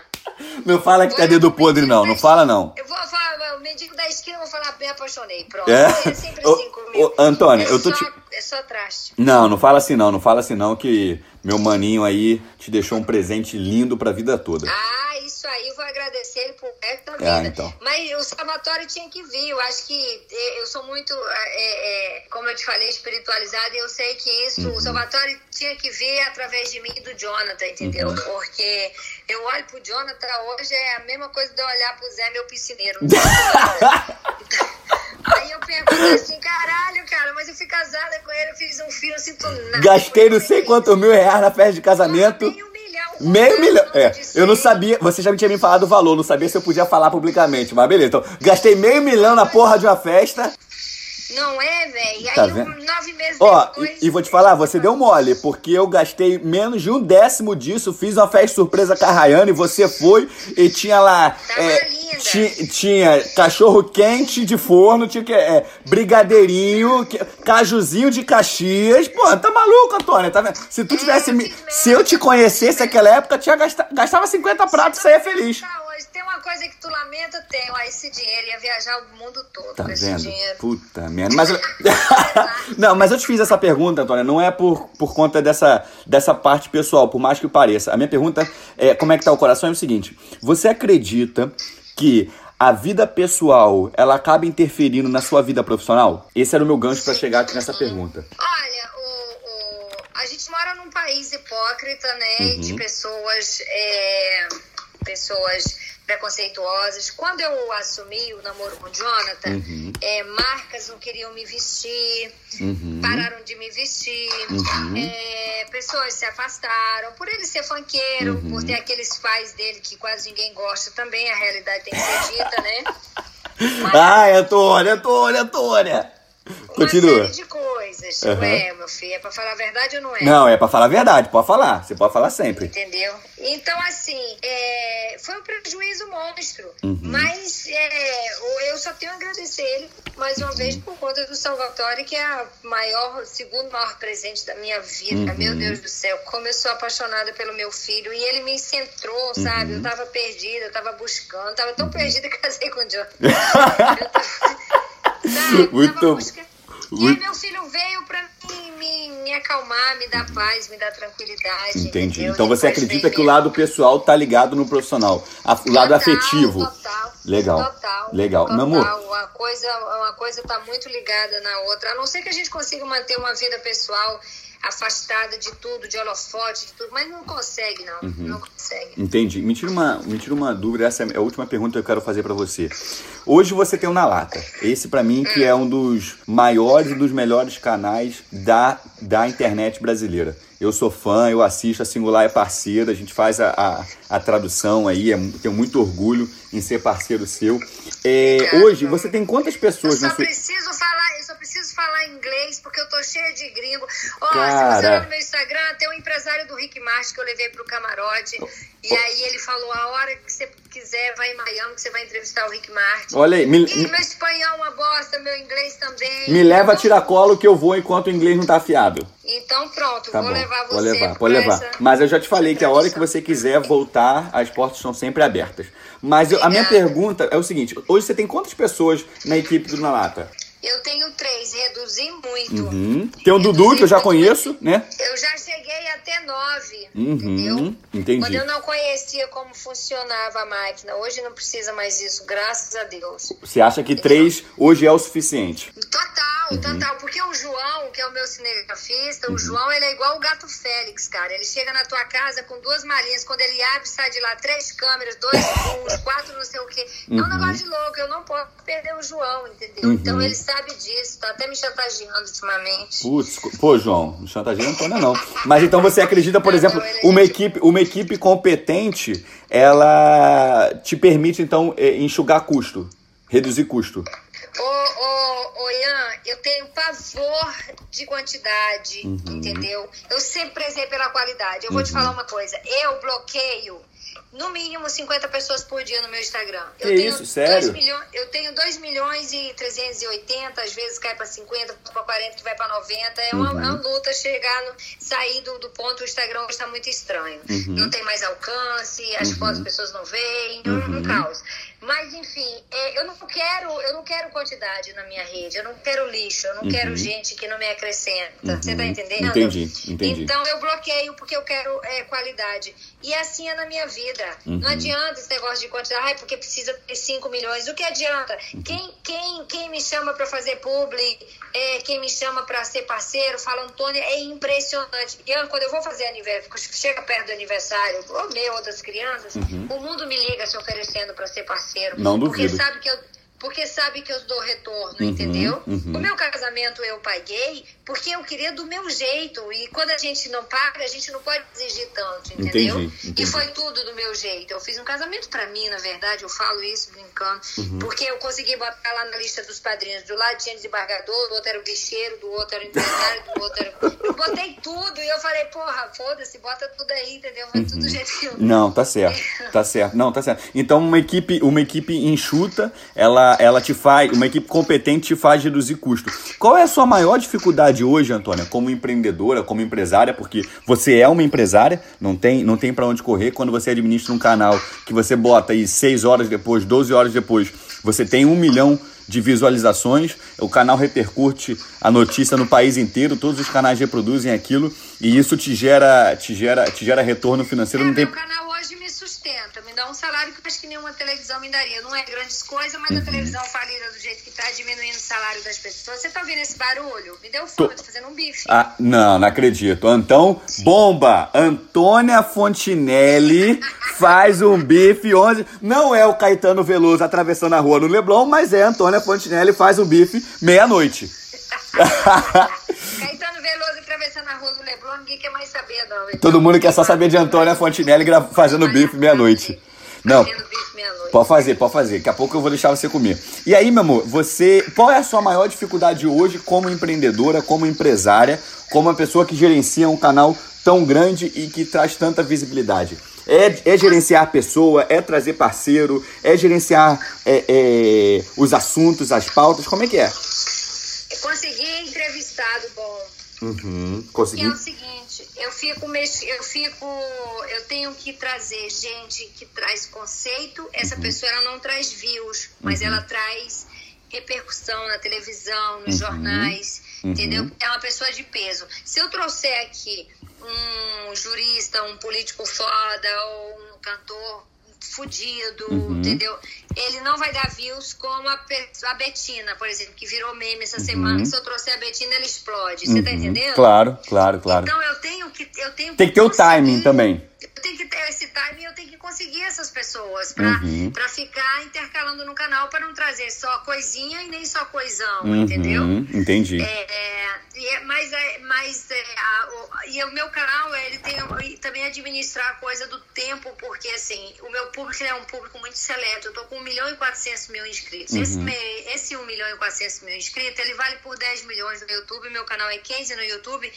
Não fala que tá dedo podre, não. Não fala, não. Eu vou falar, o mendigo da esquina, eu vou falar, me apaixonei. Pronto. É, é sempre assim comigo. Antônia, é eu tô só, te. É só traste. Não, não fala assim, não. Não fala assim, não, que meu maninho aí te deixou um presente lindo pra vida toda. Ah, isso aí, eu vou agradecer ele por resto da vida. Ah, então. Mas o Salvatore tinha que vir. Eu acho que é, eu sou muito, é, é, como eu te falei, espiritualizada e eu sei que isso, uhum. o Salvatore tinha que vir através de mim e do Jonathan, entendeu? Uhum. Porque eu olho pro Jonathan hoje, é a mesma coisa de eu olhar pro Zé, meu piscineiro. <laughs> <laughs> Não Aí eu pergunto assim, caralho, cara, mas eu fui casada com ele, eu fiz um filho, eu sinto nada. Gastei não sei quantos mil reais na festa de casamento. Meio milhão. Meio milhão. É, eu não sabia, você já me tinha me falado o valor, não sabia se eu podia falar publicamente, mas beleza. Então, gastei meio milhão na porra de uma festa. Não é, velho? Tá aí vendo? nove meses Ó, depois... e, e, vou te falar, você deu mole, porque eu gastei menos de um décimo disso, fiz uma festa surpresa com a Rayane, você foi e tinha lá... Tava é, linda. Tinha cachorro quente de forno, tinha é, brigadeirinho, que, cajuzinho de Caxias. Pô, tá maluco, Antônia, tá vendo? Se tu é, tivesse... Me, se eu te conhecesse naquela época, tinha gasta, gastava 50 pratos e saía feliz. Tá tem uma coisa que tu lamenta, tem. Ó, esse dinheiro ia viajar o mundo todo tá com esse vendo? dinheiro. Puta merda. Mas eu... <laughs> não, mas eu te fiz essa pergunta, Antônia, não é por, por conta dessa, dessa parte pessoal, por mais que pareça. A minha pergunta é como é que tá o coração é o seguinte. Você acredita que a vida pessoal, ela acaba interferindo na sua vida profissional? Esse era o meu gancho para chegar aqui nessa pergunta. Olha, o, o, a gente mora num país hipócrita, né? Uhum. De pessoas... É, pessoas preconceituosas. Quando eu assumi o namoro com o Jonathan, Uhum. é, marcas não queriam me vestir, Uhum. pararam de me vestir, Uhum. é, pessoas se afastaram, por ele ser funkeiro, Uhum. por ter aqueles pais dele que quase ninguém gosta também, a realidade tem que ser dita, né? <laughs> Ai, Antônia, Antônia, Antônia. Uma Continua. série de coisas. Uhum. Não é, meu filho? É pra falar a verdade ou não é? Não, é pra falar a verdade, pode falar. Você pode falar sempre. Entendeu? Então, assim, é, foi um prejuízo monstro. Uhum. Mas é, eu só tenho a agradecer ele, mais uma Uhum. vez, por conta do Salvatore, que é a maior, o segundo maior presente da minha vida. Uhum. Meu Deus do céu, como eu sou apaixonada pelo meu filho. E ele me centrou, sabe? Uhum. Eu tava perdida, eu tava buscando, tava tão perdida que casei com o John. <laughs> Eu tava- Sabe? Muito buscando. E meu filho veio pra mim, me, me acalmar, me dar paz, me dar tranquilidade. Entendi. entendeu? Então você Depois acredita veio que o lado pessoal tá ligado no profissional. A- o lado Total, afetivo. Total. Legal. Total. Legal. Total. Meu amor. Uma coisa, uma coisa tá muito ligada na outra. A não ser que a gente consiga manter uma vida pessoal afastada de tudo, de holofote, de tudo, mas não consegue, não. Uhum. Não consegue. Entendi. Me tira uma, me tira uma dúvida, essa é a última pergunta que eu quero fazer pra você. Hoje você tem o Na Lata. Esse pra mim que é um dos maiores e dos melhores canais da, da internet brasileira. Eu sou fã, eu assisto, a Singular é parceira, a gente faz a, a, a tradução aí, é, tenho muito orgulho em ser parceiro seu. É, hoje você tem quantas Eu pessoas só na sua... preciso falar, eu só preciso falar inglês porque eu tô cheia de gringo. Ó, se você olhar no meu Instagram, tem um empresário do Rick Martin que eu levei pro camarote. E aí ele falou: a hora que você quiser, vai em Miami que você vai entrevistar o Rick Martin. Olha aí, me, Ih, meu espanhol uma meu inglês também. me leva a tiracolo que eu vou enquanto o inglês não tá afiado. Então pronto, Tá vou bom, levar você. pode levar, pode levar. essa- Mas eu já te falei que a hora que você quiser voltar, as portas estão sempre abertas. Mas eu- a minha pergunta é o seguinte: hoje você tem quantas pessoas na equipe do Na Lata? Eu tenho três, reduzi muito. Uhum. Tem o Dudu, que eu já conheço, né? Eu já cheguei até nove, Uhum, entendeu? entendi. Quando eu não conhecia como funcionava a máquina, hoje não precisa mais isso, graças a Deus. Você acha que três hoje é o suficiente? Total, Uhum. total. Porque o João, que é o meu cinegrafista, o João, ele é igual o gato Félix, cara. Ele chega na tua casa com duas malinhas, quando ele abre, sai de lá três câmeras, dois <laughs> booms, quatro não sei o quê. É um negócio de louco, eu não posso perder o João, entendeu? Uhum. Então ele sabe disso, tá até me chantageando ultimamente. Putz, pô, João, não chantageia Antônia não. Mas então você acredita, por Não, exemplo, não, é uma equipe, uma equipe competente, ela te permite então eh, enxugar custo, reduzir custo. Ô, ô, ô, Ian, eu tenho pavor de quantidade, Uhum. entendeu? Eu sempre prezei pela qualidade. Eu vou te falar uma coisa, eu bloqueio no mínimo 50 pessoas por dia no meu Instagram. Eu Que tenho isso, sério? milhões, eu tenho 2 milhões e 380, às vezes cai para 50, para 40, que vai para 90. É uma, Uhum. é uma luta chegar no, sair do, do ponto, o Instagram está muito estranho. Uhum. Não tem mais alcance, as fotos as pessoas não veem, é um Uhum. caos. Mas enfim, é, eu não quero, eu não quero quantidade na minha rede, eu não quero lixo, eu não quero gente que não me acrescenta. Você tá Uhum. entendendo? Entendi, entendi. Então eu bloqueio porque eu quero é, qualidade. E assim é na minha vida. Uhum. Não adianta esse negócio de quantidade, ai, porque precisa ter 5 milhões. O que adianta? Uhum. Quem, quem, quem me chama para fazer publi, é, quem me chama para ser parceiro, fala Antônia, é impressionante. Ian, quando eu vou fazer aniversário, chega perto do aniversário, ou meu ou das crianças, o mundo me liga se oferecendo para ser parceiro. Uhum. Não Porque duvido. sabe que eu porque sabe que eu dou retorno, Uhum, entendeu? uhum. O meu casamento eu paguei porque eu queria do meu jeito. E quando a gente não paga, a gente não pode exigir tanto, entendeu? Entendi, entendi. E foi tudo do meu jeito. Eu fiz um casamento pra mim, na verdade, eu falo isso brincando, Uhum. porque eu consegui botar lá na lista dos padrinhos. Do lado tinha desembargador, do outro era o bicheiro, do outro era o empresário, do outro era. Eu botei tudo e eu falei, porra, foda-se, bota tudo aí, entendeu? Foi Uhum. tudo do jeito que eu. Não, tá certo. Tá certo. Não, tá certo. Então uma equipe, uma equipe enxuta, ela, ela te faz, uma equipe competente te faz reduzir custo. Qual é a sua maior dificuldade hoje, Antônia, como empreendedora, como empresária, porque você é uma empresária, não tem, não tem para onde correr. Quando você administra um canal que você bota aí 6 horas depois, 12 horas depois, você tem um milhão de visualizações, o canal repercute a notícia no país inteiro, todos os canais reproduzem aquilo e isso te gera, te gera, te gera retorno financeiro, É, não tem canal me dá um salário que eu acho que nenhuma televisão me daria. Não é grandes coisas, mas a televisão falida do jeito que tá, diminuindo o salário das pessoas. Você tá ouvindo esse barulho? Me deu fome, tô, tô fazendo um bife. Ah, não, não acredito. Então, bomba! Antônia Fontinelli faz um bife onde não é o Caetano Veloso atravessando a rua no Leblon, mas é Antônia Fontinelli faz um bife meia-noite. <laughs> Caetano Veloso atravessando a rua do Leblon, ninguém quer mais saber, não. Então, Todo mundo quer só saber de Antônia Fontinelli fazendo bife meia-noite. Não, pode fazer, pode fazer. Daqui a pouco eu vou deixar você comer. E aí, meu amor, você. Qual é a sua maior dificuldade hoje como empreendedora, como empresária, como uma pessoa que gerencia um canal tão grande e que traz tanta visibilidade? É, é gerenciar a pessoa, é trazer parceiro, é gerenciar é, é, os assuntos, as pautas, como é que é? Consegui entrevistado bom. Uhum, E é o seguinte, eu fico, eu fico, eu tenho que trazer gente que traz conceito. Essa Uhum. pessoa ela não traz views, mas ela traz repercussão na televisão, Uhum. nos jornais, entendeu? É uma pessoa de peso. Se eu trouxer aqui um jurista, um político foda ou um cantor fudido, Uhum. entendeu? Ele não vai dar views como a, a Betina, por exemplo, que virou meme Uhum. essa semana. Se eu trouxer a Betina, ela explode. Você tá entendendo? Claro, claro, claro. Então eu tenho que eu tenho Tem que ter o timing também. Tenho que ter esse timing, eu tenho que conseguir essas pessoas pra, Uhum. pra ficar intercalando no canal pra não trazer só coisinha e nem só coisão, entendeu? Uhum, entendi. É, é, e é- mas é, mas é, a- o, e o meu canal ele tem e também administrar a coisa do tempo porque assim o meu público é um público muito seleto. Eu tô com 1 milhão e 400 mil inscritos. Esse, me- esse 1 milhão e 400 mil inscritos ele vale por 10 milhões no YouTube. Meu canal é 15 no YouTube.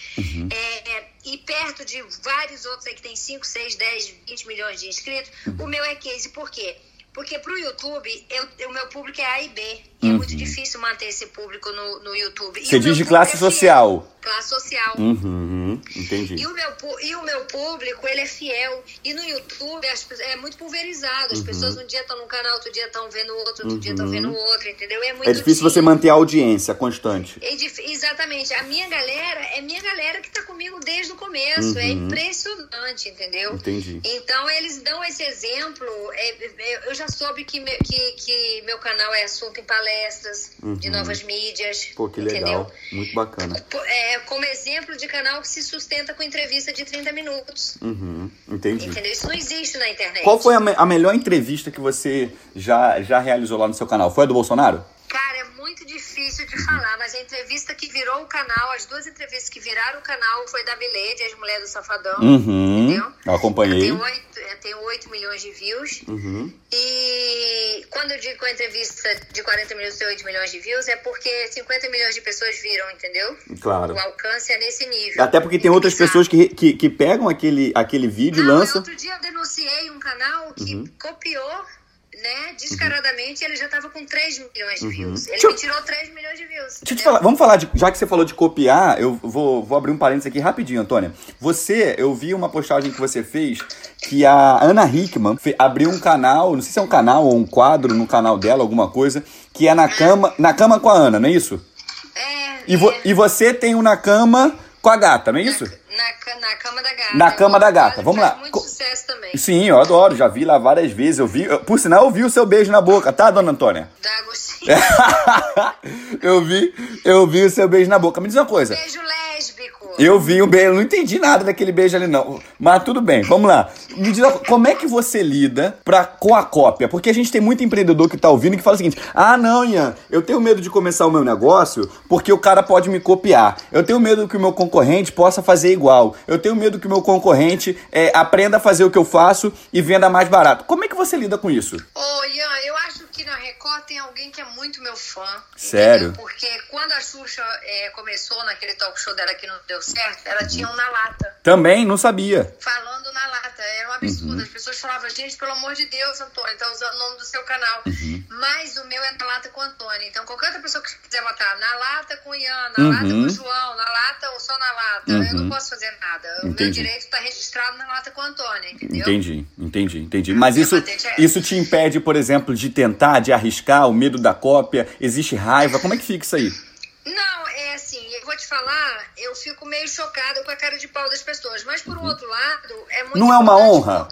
É, é, e perto de vários outros aí que tem 5, 6, 10, 20 milhões de inscritos o meu é 15 por quê? Porque pro YouTube, eu, o meu público é A e B. E é muito difícil manter esse público no, no YouTube. E Você o diz de classe é social. Classe social. Uhum, entendi. E o, meu, e o meu público, ele é fiel. E no YouTube as é muito pulverizado. Uhum. As pessoas um dia estão num canal, outro dia estão vendo outro, outro dia estão vendo outro, entendeu? É muito É difícil dia. você manter a audiência constante. É exatamente. A minha galera é minha galera que tá comigo desde o começo. É impressionante, entendeu? Uhum. Entendi. Então eles dão esse exemplo. é, é, eu já soube que, me- que, que meu canal é assunto em palestras de novas mídias. Uhum. Pô, que entendeu? legal. Muito bacana. É, como exemplo de canal que se sustenta com entrevista de 30 minutos. Uhum, entendi. Entendeu? Isso não existe na internet. Qual foi a, me- a melhor entrevista que você já, já realizou lá no seu canal? Foi a do Bolsonaro? Cara, é muito difícil de falar, mas a entrevista que virou o canal, as duas entrevistas que viraram o canal foi da Milede, as mulheres do Safadão. Uhum. Entendeu? Eu acompanhei. Ela Tem 8, é, tem 8 milhões de views. Uhum. E quando eu digo a entrevista de 40 minutos tem 8 milhões de views, é porque 50 milhões de pessoas viram, entendeu? Claro. O alcance é nesse nível. Até porque tem outras pessoas que, que, que pegam aquele, aquele vídeo e lançam. Outro dia eu denunciei um canal que Uhum. copiou, né, descaradamente, e ele já estava com 3 milhões de views. Ele Uhum. Deixa eu- me tirou 3 milhões de views. Deixa eu te falar, vamos falar de. Já que você falou de copiar, eu vou, vou abrir um parênteses aqui rapidinho, Antônia. Você, eu vi uma postagem que você fez que a Ana Hickman fe- abriu um canal, não sei se é um canal ou um quadro no canal dela, alguma coisa, que é na cama, na cama com a Ana, não é isso? É, E, vo- é, e você tem um na cama com a gata, não é isso? Na, ca- na cama da gata. Na cama da gata, vamos lá. Co- sucesso também. Sim, eu adoro, já vi lá várias vezes. Eu vi, eu- por sinal, eu vi o seu beijo na boca, tá, dona Antônia? <laughs> Da Agostinho. eu vi, eu vi o seu beijo na boca. Me diz uma coisa. Beijo lésbico. Eu vi um beijo, não entendi nada daquele beijo ali, não. Mas tudo bem, vamos lá. Me diz como é que você lida pra, com a cópia? Porque a gente tem muito empreendedor que tá ouvindo que fala o seguinte: ah, não, Ian, eu tenho medo de começar o meu negócio porque o cara pode me copiar. Eu tenho medo que o meu concorrente possa fazer igual. Eu tenho medo que o meu concorrente é, aprenda a fazer o que eu faço e venda mais barato. Como é que você lida com isso? Ô, Ian, eu acho que na Record tem alguém que é muito meu fã. Sério? entendeu? Porque quando a Xuxa é, começou naquele talk show dela que não deu certo, ela tinha um na lata. Também não sabia. Falando na lata. Era um absurdo. Uhum. As pessoas falavam, gente, pelo amor de Deus, Antônio, tá usando o nome do seu canal. Uhum. Mas o meu é na lata com o Antônio. Então, qualquer outra pessoa que quiser botar na lata com o Ian, na lata com o João, na lata ou só na lata, eu não posso fazer nada. O meu Uhum. Entendi. direito tá registrado na lata com o Antônio, entendeu? Entendi, entendi, entendi. Mas isso, é isso te impede, por exemplo, de tentar, de arriscar, o medo da cópia? Existe raiva? Como é que fica isso aí? Não, é assim, eu vou te falar, eu fico meio chocada com a cara de pau das pessoas. Mas por um outro lado, é muito Não é uma honra?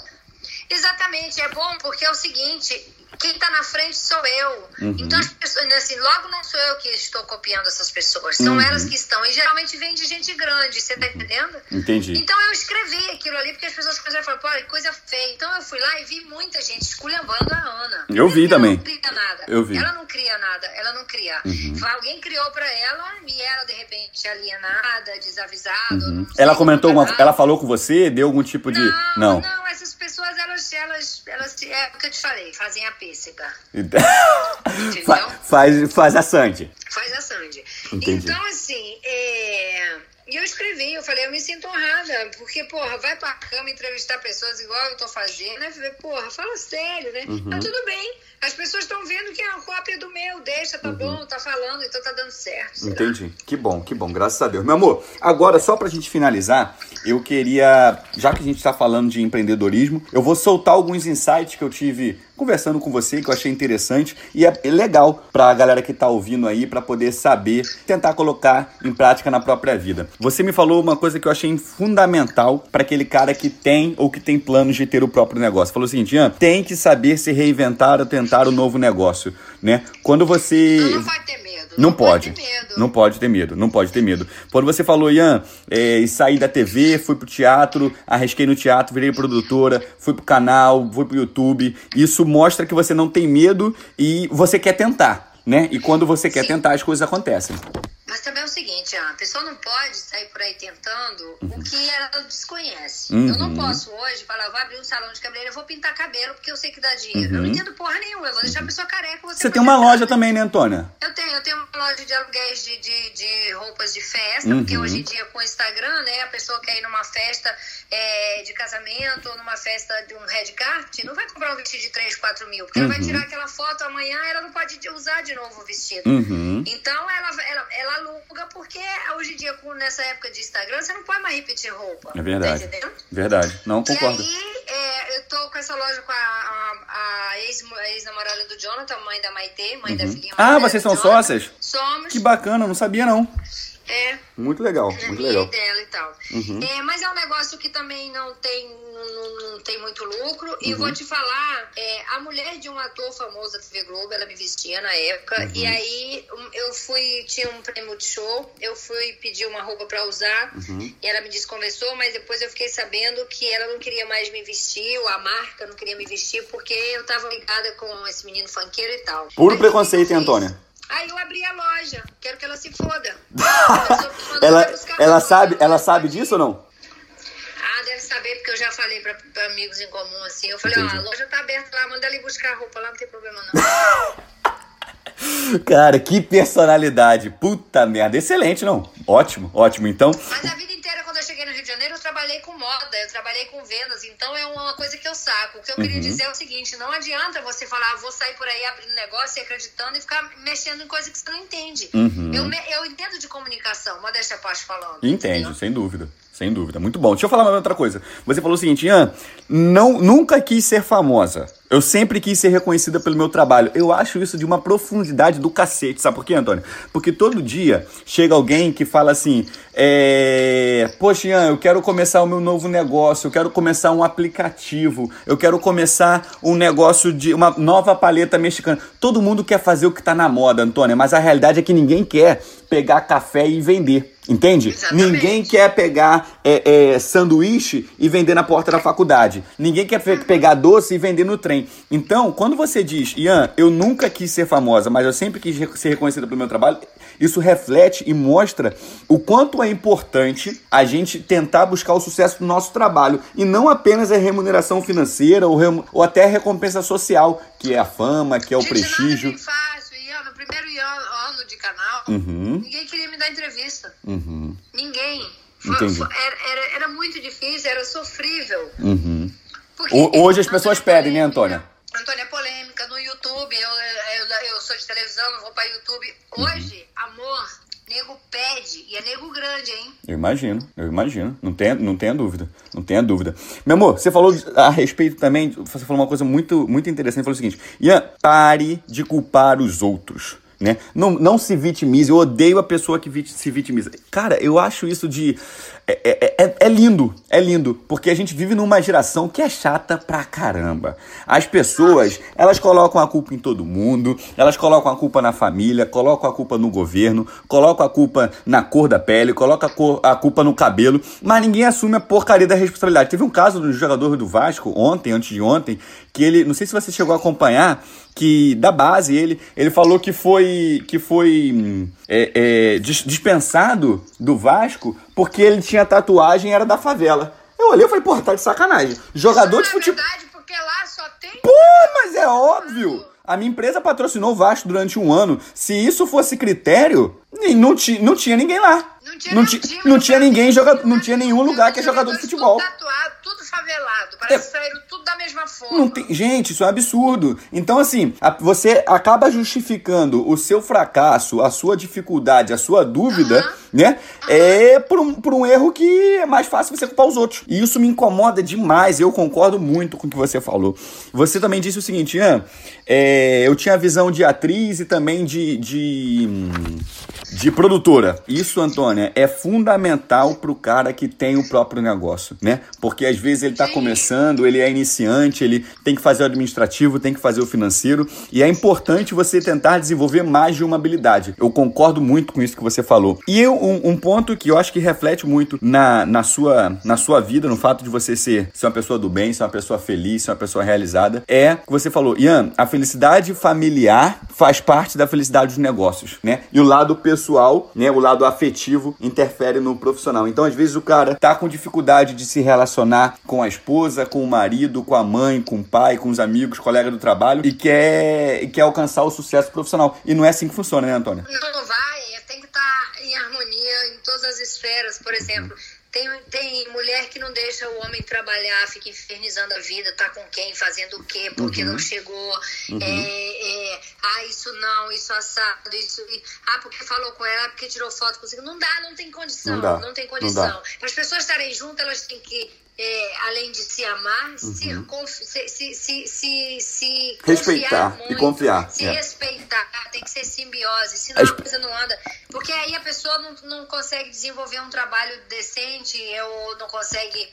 Exatamente, é bom porque é o seguinte, quem está na frente sou eu. Uhum. Então, as pessoas, assim, logo não sou eu que estou copiando essas pessoas, são uhum. elas que estão. E geralmente vem de gente grande, você tá entendendo? Entendi. Então eu escrevi aquilo ali porque as pessoas começaram a falar, pô, coisa feia. Então eu fui lá e vi muita gente esculhambando a Ana. Eu vi também. Ela não cria nada. Eu vi. Ela não cria nada, ela não cria. Uhum. Alguém criou para ela e ela, de repente, alienada, desavisada. Uhum. Ela comentou, uma, ela falou com você, deu algum tipo de. Não, não, não essas pessoas, elas, elas, elas, é o que eu te falei, fazem a pêssega. faz, faz a Sandy. Faz a Sandy. Entendi. Então, assim, é... E eu escrevi, eu falei, eu me sinto honrada, porque, porra, vai pra cama entrevistar pessoas igual eu tô fazendo, né? Porra, fala sério, né? Uhum. Tá tudo bem. As pessoas estão vendo que é uma cópia do meu, deixa, tá uhum. bom, tá falando, então tá dando certo. Entendi. Que bom, que bom, graças a Deus. Meu amor, agora, só pra gente finalizar, eu queria, já que a gente tá falando de empreendedorismo, eu vou soltar alguns insights que eu tive conversando com você, que eu achei interessante e é legal para a galera que está ouvindo aí para poder saber, tentar colocar em prática na própria vida. Você me falou uma coisa que eu achei fundamental para aquele cara que tem ou que tem planos de ter o próprio negócio. Falou seguinte, Ian, tem que saber se reinventar ou tentar o um novo negócio, né? Quando você não, não vai ter medo. Não, não pode. pode não pode ter medo. Não pode ter medo. Quando você falou, Ian, é, saí da TV, fui pro teatro, arrisquei no teatro, virei produtora, fui pro canal, fui pro YouTube. Isso mostra que você não tem medo e você quer tentar, né? E quando você quer tentar, as coisas acontecem. Mas também é o seguinte, a pessoa não pode sair por aí tentando uhum. o que ela desconhece. Uhum. Eu não uhum. posso hoje falar, vou abrir um salão de cabeleireiro, eu vou pintar cabelo porque eu sei que dá dinheiro. Uhum. Eu não uhum. entendo porra nenhuma, eu vou deixar a pessoa careca. Você, você tem uma loja também, né, Antônia? Eu tenho, eu tenho uma loja de aluguéis de, de, de roupas de festa, porque uhum. hoje em dia com o Instagram, né, a pessoa quer ir numa festa é, de casamento ou numa festa de um red carpet, não vai comprar um vestido de 3, 4 mil, porque ela vai tirar aquela foto amanhã ela não pode usar de novo o vestido. Então ela, ela, ela aluga porque hoje em dia, nessa época de Instagram, você não pode mais repetir roupa. É verdade. Tá verdade. Não concordo. E aí, é, eu tô com essa loja com a, a, a ex-namorada ex do Jonathan, mãe da Maitê, mãe uhum. da filhinha. Ah, vocês são Jonathan. sócias? Somos. Que bacana, não sabia não. É. Muito legal, muito legal. dela e tal. Uhum. É, mas é um negócio que também não tem, não, não tem muito lucro. Uhum. E vou te falar, é, a mulher de um ator famoso da TV Globo, ela me vestia na época. Uhum. E aí eu fui, tinha um prêmio de show, eu fui pedir uma roupa para usar. Uhum. E ela me desconversou, mas depois eu fiquei sabendo que ela não queria mais me vestir, ou a marca não queria me vestir, porque eu tava ligada com esse menino funkeiro e tal. Puro aí, preconceito, hein, Antônia? Aí eu abri a loja. Quero que ela se foda. <laughs> ela ela sabe, ela sabe disso ou não? Ah, deve saber, porque eu já falei pra, pra amigos em comum assim. Eu falei, ó, a loja tá aberta lá, manda ali buscar a roupa lá, não tem problema não. <laughs> Cara, que personalidade. Puta merda. Excelente, não? Ótimo, ótimo. Então. Mas a vida inteira, quando eu cheguei no Rio de Janeiro, eu trabalhei com moda, eu trabalhei com vendas. Então é uma coisa que eu saco. O que eu queria uhum. dizer é o seguinte: não adianta você falar, ah, vou sair por aí abrindo negócio e acreditando e ficar mexendo em coisa que você não entende. Uhum. Eu, eu entendo de comunicação, modéstia parte falando. Entende, entendeu? sem dúvida. Sem dúvida, muito bom. Deixa eu falar uma outra coisa. Você falou o seguinte, Ian, não, nunca quis ser famosa. Eu sempre quis ser reconhecida pelo meu trabalho. Eu acho isso de uma profundidade do cacete. Sabe por quê, Antônio? Porque todo dia chega alguém que fala assim: é... Poxa, Ian, eu quero começar o meu novo negócio, eu quero começar um aplicativo, eu quero começar um negócio de uma nova paleta mexicana. Todo mundo quer fazer o que está na moda, Antônio, mas a realidade é que ninguém quer pegar café e vender. Entende? Exatamente. Ninguém quer pegar é, é, sanduíche e vender na porta da faculdade. Ninguém quer pegar doce e vender no trem. Então, quando você diz, Ian, eu nunca quis ser famosa, mas eu sempre quis ser reconhecida pelo meu trabalho, isso reflete e mostra o quanto é importante a gente tentar buscar o sucesso do nosso trabalho e não apenas a remuneração financeira ou, rem ou até a recompensa social, que é a fama, que é o gente, prestígio. Não primeiro ano de canal, uhum. ninguém queria me dar entrevista. Uhum. Ninguém. Era, era, era, muito difícil, era sofrível. Uhum. Hoje as pessoas pedem, né, Antônia? Antônia, é polêmica no YouTube. Eu, eu, eu sou de televisão, não vou para YouTube. Hoje, uhum. amor, nego pede. E é nego grande, hein? Eu imagino, eu imagino. Não tenha, não tenha dúvida. Não tenha dúvida. Meu amor, você falou a respeito também. Você falou uma coisa muito, muito interessante. Falou o seguinte: Ian, pare de culpar os outros. Né? Não, não se vitimize. Eu odeio a pessoa que vit se vitimiza. Cara, eu acho isso de. É, é, é, é, lindo, é lindo, porque a gente vive numa geração que é chata pra caramba. As pessoas, elas colocam a culpa em todo mundo, elas colocam a culpa na família, colocam a culpa no governo, colocam a culpa na cor da pele, colocam a, cor, a culpa no cabelo, mas ninguém assume a porcaria da responsabilidade. Teve um caso do jogador do Vasco, ontem, antes de ontem, que ele, não sei se você chegou a acompanhar, que da base ele, ele falou que foi que foi é, é, dispensado do Vasco porque ele tinha tatuagem e era da favela. Eu olhei e falei, porra, tá de sacanagem. Jogador de futebol. É verdade, porque lá só tem. Pô, mas é óbvio. A minha empresa patrocinou o Vasco durante um ano. Se isso fosse critério, não, ti, não tinha ninguém lá. Não tinha, não, ti, não tinha ninguém joga, não tinha nenhum lugar que é jogador de futebol. Tudo tatuado, tudo favelado. Parece é, saíram tudo da mesma forma. Não tem, gente, isso é um absurdo. Então, assim, a, você acaba justificando o seu fracasso, a sua dificuldade, a sua dúvida, né? É por um, por um erro que é mais fácil você culpar os outros. E isso me incomoda demais. Eu concordo muito com o que você falou. Você também disse o seguinte, Ian, é, eu tinha a visão de atriz e também de, de, de produtora. Isso, Antônia, é fundamental pro cara que tem o próprio negócio, né? Porque às vezes ele tá começando, ele é iniciante, ele tem que fazer o administrativo, tem que fazer o financeiro, e é importante você tentar desenvolver mais de uma habilidade. Eu concordo muito com isso que você falou. E eu, um, um ponto que eu acho que reflete muito na, na, sua, na sua vida, no fato de você ser, ser uma pessoa do bem, ser uma pessoa feliz, ser uma pessoa realizada, é que você falou, Ian, a felicidade familiar faz parte da felicidade dos negócios, né? E o lado pessoal, né, o lado afetivo interfere no profissional. Então, às vezes o cara tá com dificuldade de se relacionar com a esposa, com o marido, com a mãe, com o pai, com os amigos, colega do trabalho e quer, e quer alcançar o sucesso profissional. E não é assim que funciona, né, Antônia? Não vai, tem que estar tá em harmonia em todas as esferas, por exemplo. Uhum tem, tem mulher que não deixa o homem trabalhar, fica infernizando a vida, tá com quem, fazendo o quê, porque uhum. não chegou. Uhum. É, é, ah, isso não, isso assado, isso. Ah, porque falou com ela, porque tirou foto consigo. Não dá, não tem condição. Não, dá, não tem condição. Para as pessoas estarem juntas, elas têm que é, além de se amar, uhum. se, se, se, se, se respeitar muito, e confiar. Se é. respeitar, tem que ser simbiose, senão a coisa não anda. Porque aí a pessoa não, não consegue desenvolver um trabalho decente ou não consegue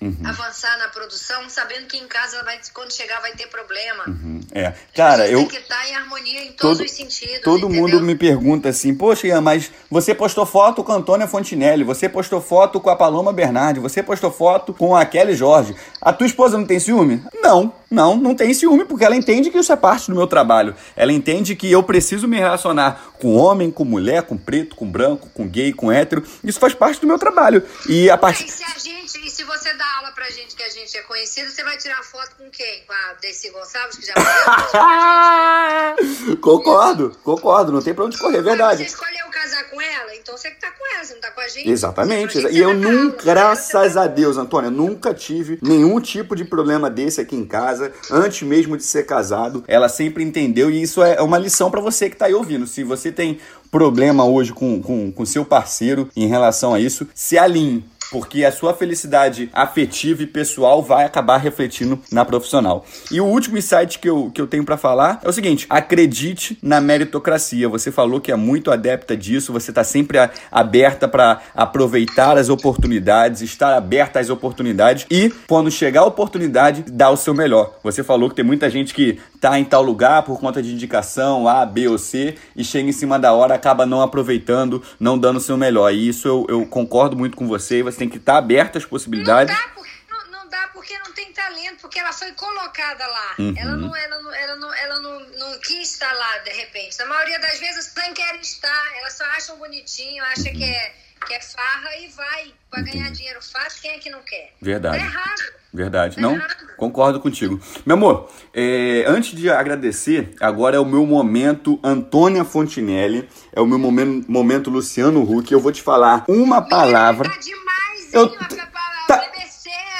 Uhum. avançar na produção, sabendo que em casa vai, quando chegar vai ter problema. Uhum. É, cara, eu tem que estar tá em harmonia em todos todo, os sentidos. Todo entendeu? mundo me pergunta assim, poxa, Ian, mas você postou foto com a Antônia Fontinelli, você postou foto com a Paloma Bernardi, você postou foto com a Kelly Jorge. A tua esposa não tem ciúme? Não, não, não tem ciúme, porque ela entende que isso é parte do meu trabalho. Ela entende que eu preciso me relacionar com homem, com mulher, com preto, com branco, com gay, com hétero. Isso faz parte do meu trabalho. E a parte. E se a gente, e se você dá aula pra gente que a gente é conhecido, você vai tirar foto com quem? Com a Desi Gonçalves, que já <laughs> Concordo, concordo, não tem pra onde correr, é verdade. Você escolheu casar com ela, então você que tá com ela, você não tá com a gente. Exatamente. E eu nunca, graças a Deus, Antônia, nunca tive nenhum tipo de problema desse aqui em casa, antes mesmo de ser casado. Ela sempre entendeu e isso é uma lição para você que tá aí ouvindo. Se você tem problema hoje com, com, com seu parceiro em relação a isso, se alinhe porque a sua felicidade afetiva e pessoal vai acabar refletindo na profissional. E o último insight que eu, que eu tenho para falar é o seguinte: acredite na meritocracia. Você falou que é muito adepta disso, você está sempre a, aberta para aproveitar as oportunidades, estar aberta às oportunidades e, quando chegar a oportunidade, dar o seu melhor. Você falou que tem muita gente que tá em tal lugar por conta de indicação A, B ou C e chega em cima da hora, acaba não aproveitando, não dando o seu melhor. E isso eu, eu concordo muito com você. Você tem que estar tá aberto às possibilidades. Não dá, porque, não, não, dá porque não tem talento, porque ela foi colocada lá. Uhum. Ela, não, ela, não, ela, não, ela não, não quis estar lá de repente. Na maioria das vezes não querem estar, elas só acham bonitinho, acham que é que é farra e vai. Vai ganhar dinheiro fácil, quem é que não quer? Verdade. Tá errado. Verdade. Tá não, errado. concordo contigo. Meu amor, é, antes de agradecer, agora é o meu momento Antônia Fontinelli, é o meu momento, momento Luciano Huck. Eu vou te falar uma palavra. Tá demais, eu, tá,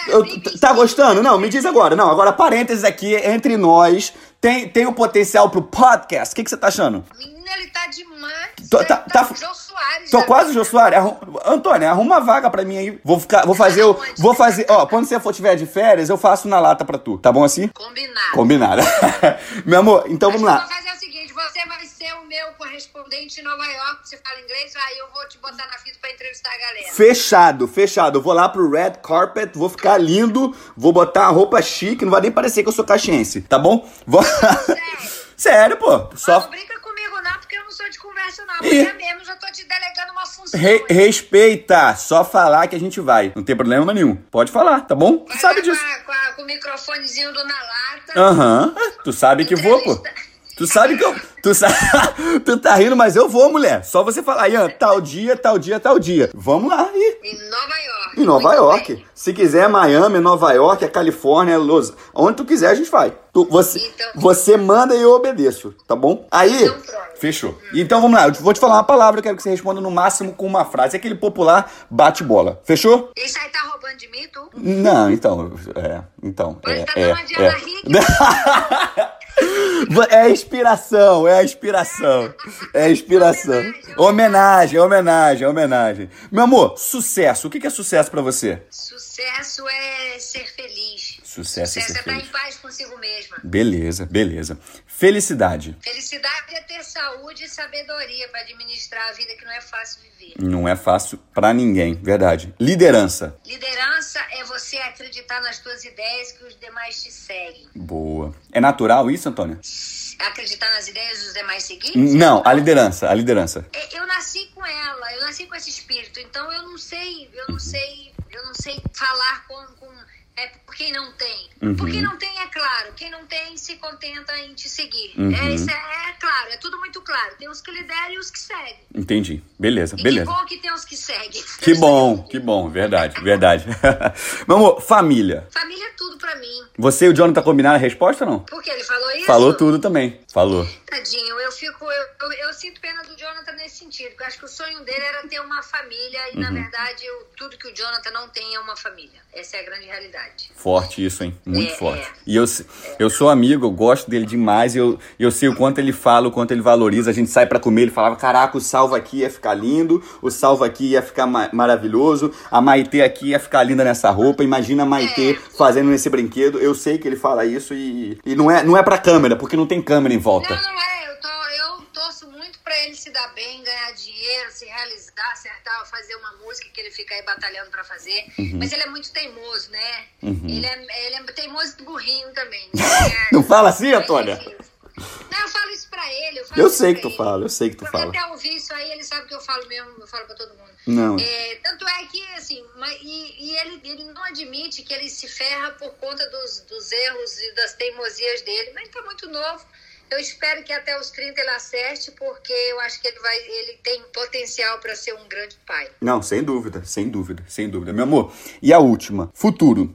eu, tá gostando? Não, me diz agora. Não, agora parênteses aqui entre nós. Tem, tem o potencial pro podcast. O que, que você tá achando? Menina, ele tá demais. Tô, tá, tá, tá, Soares. Tô quase o Jô Soares. Arrum... Antônio, arruma uma vaga pra mim aí. Vou ficar, vou fazer o, vou fazer, ó, quando você for tiver de férias, eu faço na lata pra tu. Tá bom assim? Combinado. Combinado. <laughs> Meu amor, então vamos lá. Vou fazer o seguinte, você vai ser o meu correspondente em Nova York, você fala inglês, aí eu vou te botar na fita pra entrevistar a galera. Fechado, fechado. Eu vou lá pro Red Carpet, vou ficar lindo, vou botar a roupa chique, não vai nem parecer que eu sou caxiense, tá bom? Vou... Sério. <laughs> Sério, pô. Mas Só não brinca comigo não, porque eu não sou de conversa não. Ih. Amanhã mesmo já tô te delegando uma função. re- respeita, só falar que a gente vai. Não tem problema nenhum. Pode falar, tá bom? Tu Vai sabe lá disso. Com, a- com a- com o microfonezinho do na lata. Aham. Tu sabe que vou, pô. Tu sabe que eu. Tu, sa... <laughs> tu tá rindo, mas eu vou, mulher. Só você falar, Ian, tal dia, tal dia, tal dia. Vamos lá, ir. Em Nova York. Em Nova York. bem. Se quiser, Miami, Nova York, a Califórnia, Los... onde tu quiser, a gente vai. Tu- você, Então- você manda e eu obedeço, tá bom? Aí. Então. Fechou. Então vamos lá, eu vou te falar uma palavra, eu quero que você responda no máximo com uma frase. Aquele popular bate-bola. Fechou? Isso aí tá roubando de mim, tu? Não, então. É. Então. Ele É, tá é, dando uma é. <laughs> É a inspiração, é a inspiração. É a inspiração. Homenagem, homenagem, homenagem. Meu amor, sucesso. O que é sucesso pra você? Sucesso é ser feliz. Sucesso é ser estar feliz. em paz consigo mesma. Beleza, beleza. Felicidade. Felicidade é ter saúde e sabedoria para administrar a vida que não é fácil viver. Não é fácil pra ninguém, verdade. Liderança. Liderança é você acreditar nas tuas ideias que os demais te seguem. Boa. É natural isso, Antônia? Acreditar nas ideias dos demais seguir? Não, a liderança, a liderança. É, Eu nasci com ela, eu nasci com esse espírito, então eu não sei, eu não sei, eu não sei falar com, com é, por quem não tem. Uhum. Por quem não tem é claro, quem não tem se contenta em te seguir. Uhum. É, isso é, é claro, é tudo muito claro. Tem os que lideram e os que seguem. Entendi. Beleza, E beleza. que bom que tem os que seguem. Que bom, que bom, verdade, verdade. <laughs> Amor, família. Família é tudo pra mim. Você e o Jonathan combinaram a resposta ou não? Porque ele falou isso? Falou tudo também. Falou. Tadinho, eu fico, eu, eu, eu sinto pena do Jonathan nesse sentido, porque eu acho que o sonho dele era ter uma família e Uhum. na verdade eu- tudo que o Jonathan não tem é uma família. Essa é a grande realidade. Forte isso, hein? Muito É, forte. é. E eu, eu sou amigo, eu gosto dele demais. e Eu, eu sei o quanto ele fala, o quanto ele valoriza. A gente sai pra comer, ele falava: Caraca, o salvo aqui ia ficar lindo, o salvo aqui ia ficar ma- maravilhoso, a Maitê aqui ia ficar linda nessa roupa. Imagina a Maitê É. fazendo esse brinquedo. Eu sei que ele fala isso e, e não, é, não é pra câmera, porque não tem câmera em volta. Não, não é. Ele se dar bem, ganhar dinheiro, se realizar, acertar, fazer uma música que ele fica aí batalhando pra fazer. Uhum. Mas ele é muito teimoso, né? Ele, é, ele é teimoso e burrinho também. <laughs> É- Não fala assim, Mas, Antônia? Não, eu falo isso pra ele. Eu, Eu sei que tu ele. fala, eu sei que tu Porque fala. até ouvir isso aí, ele sabe que eu falo mesmo, eu falo pra todo mundo. Não. É, tanto é que, assim, e, e ele, ele não admite que ele se ferra por conta dos, dos erros e das teimosias dele, mas ele tá muito novo. Eu espero que até os 30 ele acerte, porque eu acho que ele, vai, ele tem potencial para ser um grande pai. Não, sem dúvida, sem dúvida, sem dúvida. Meu amor, e a última? Futuro.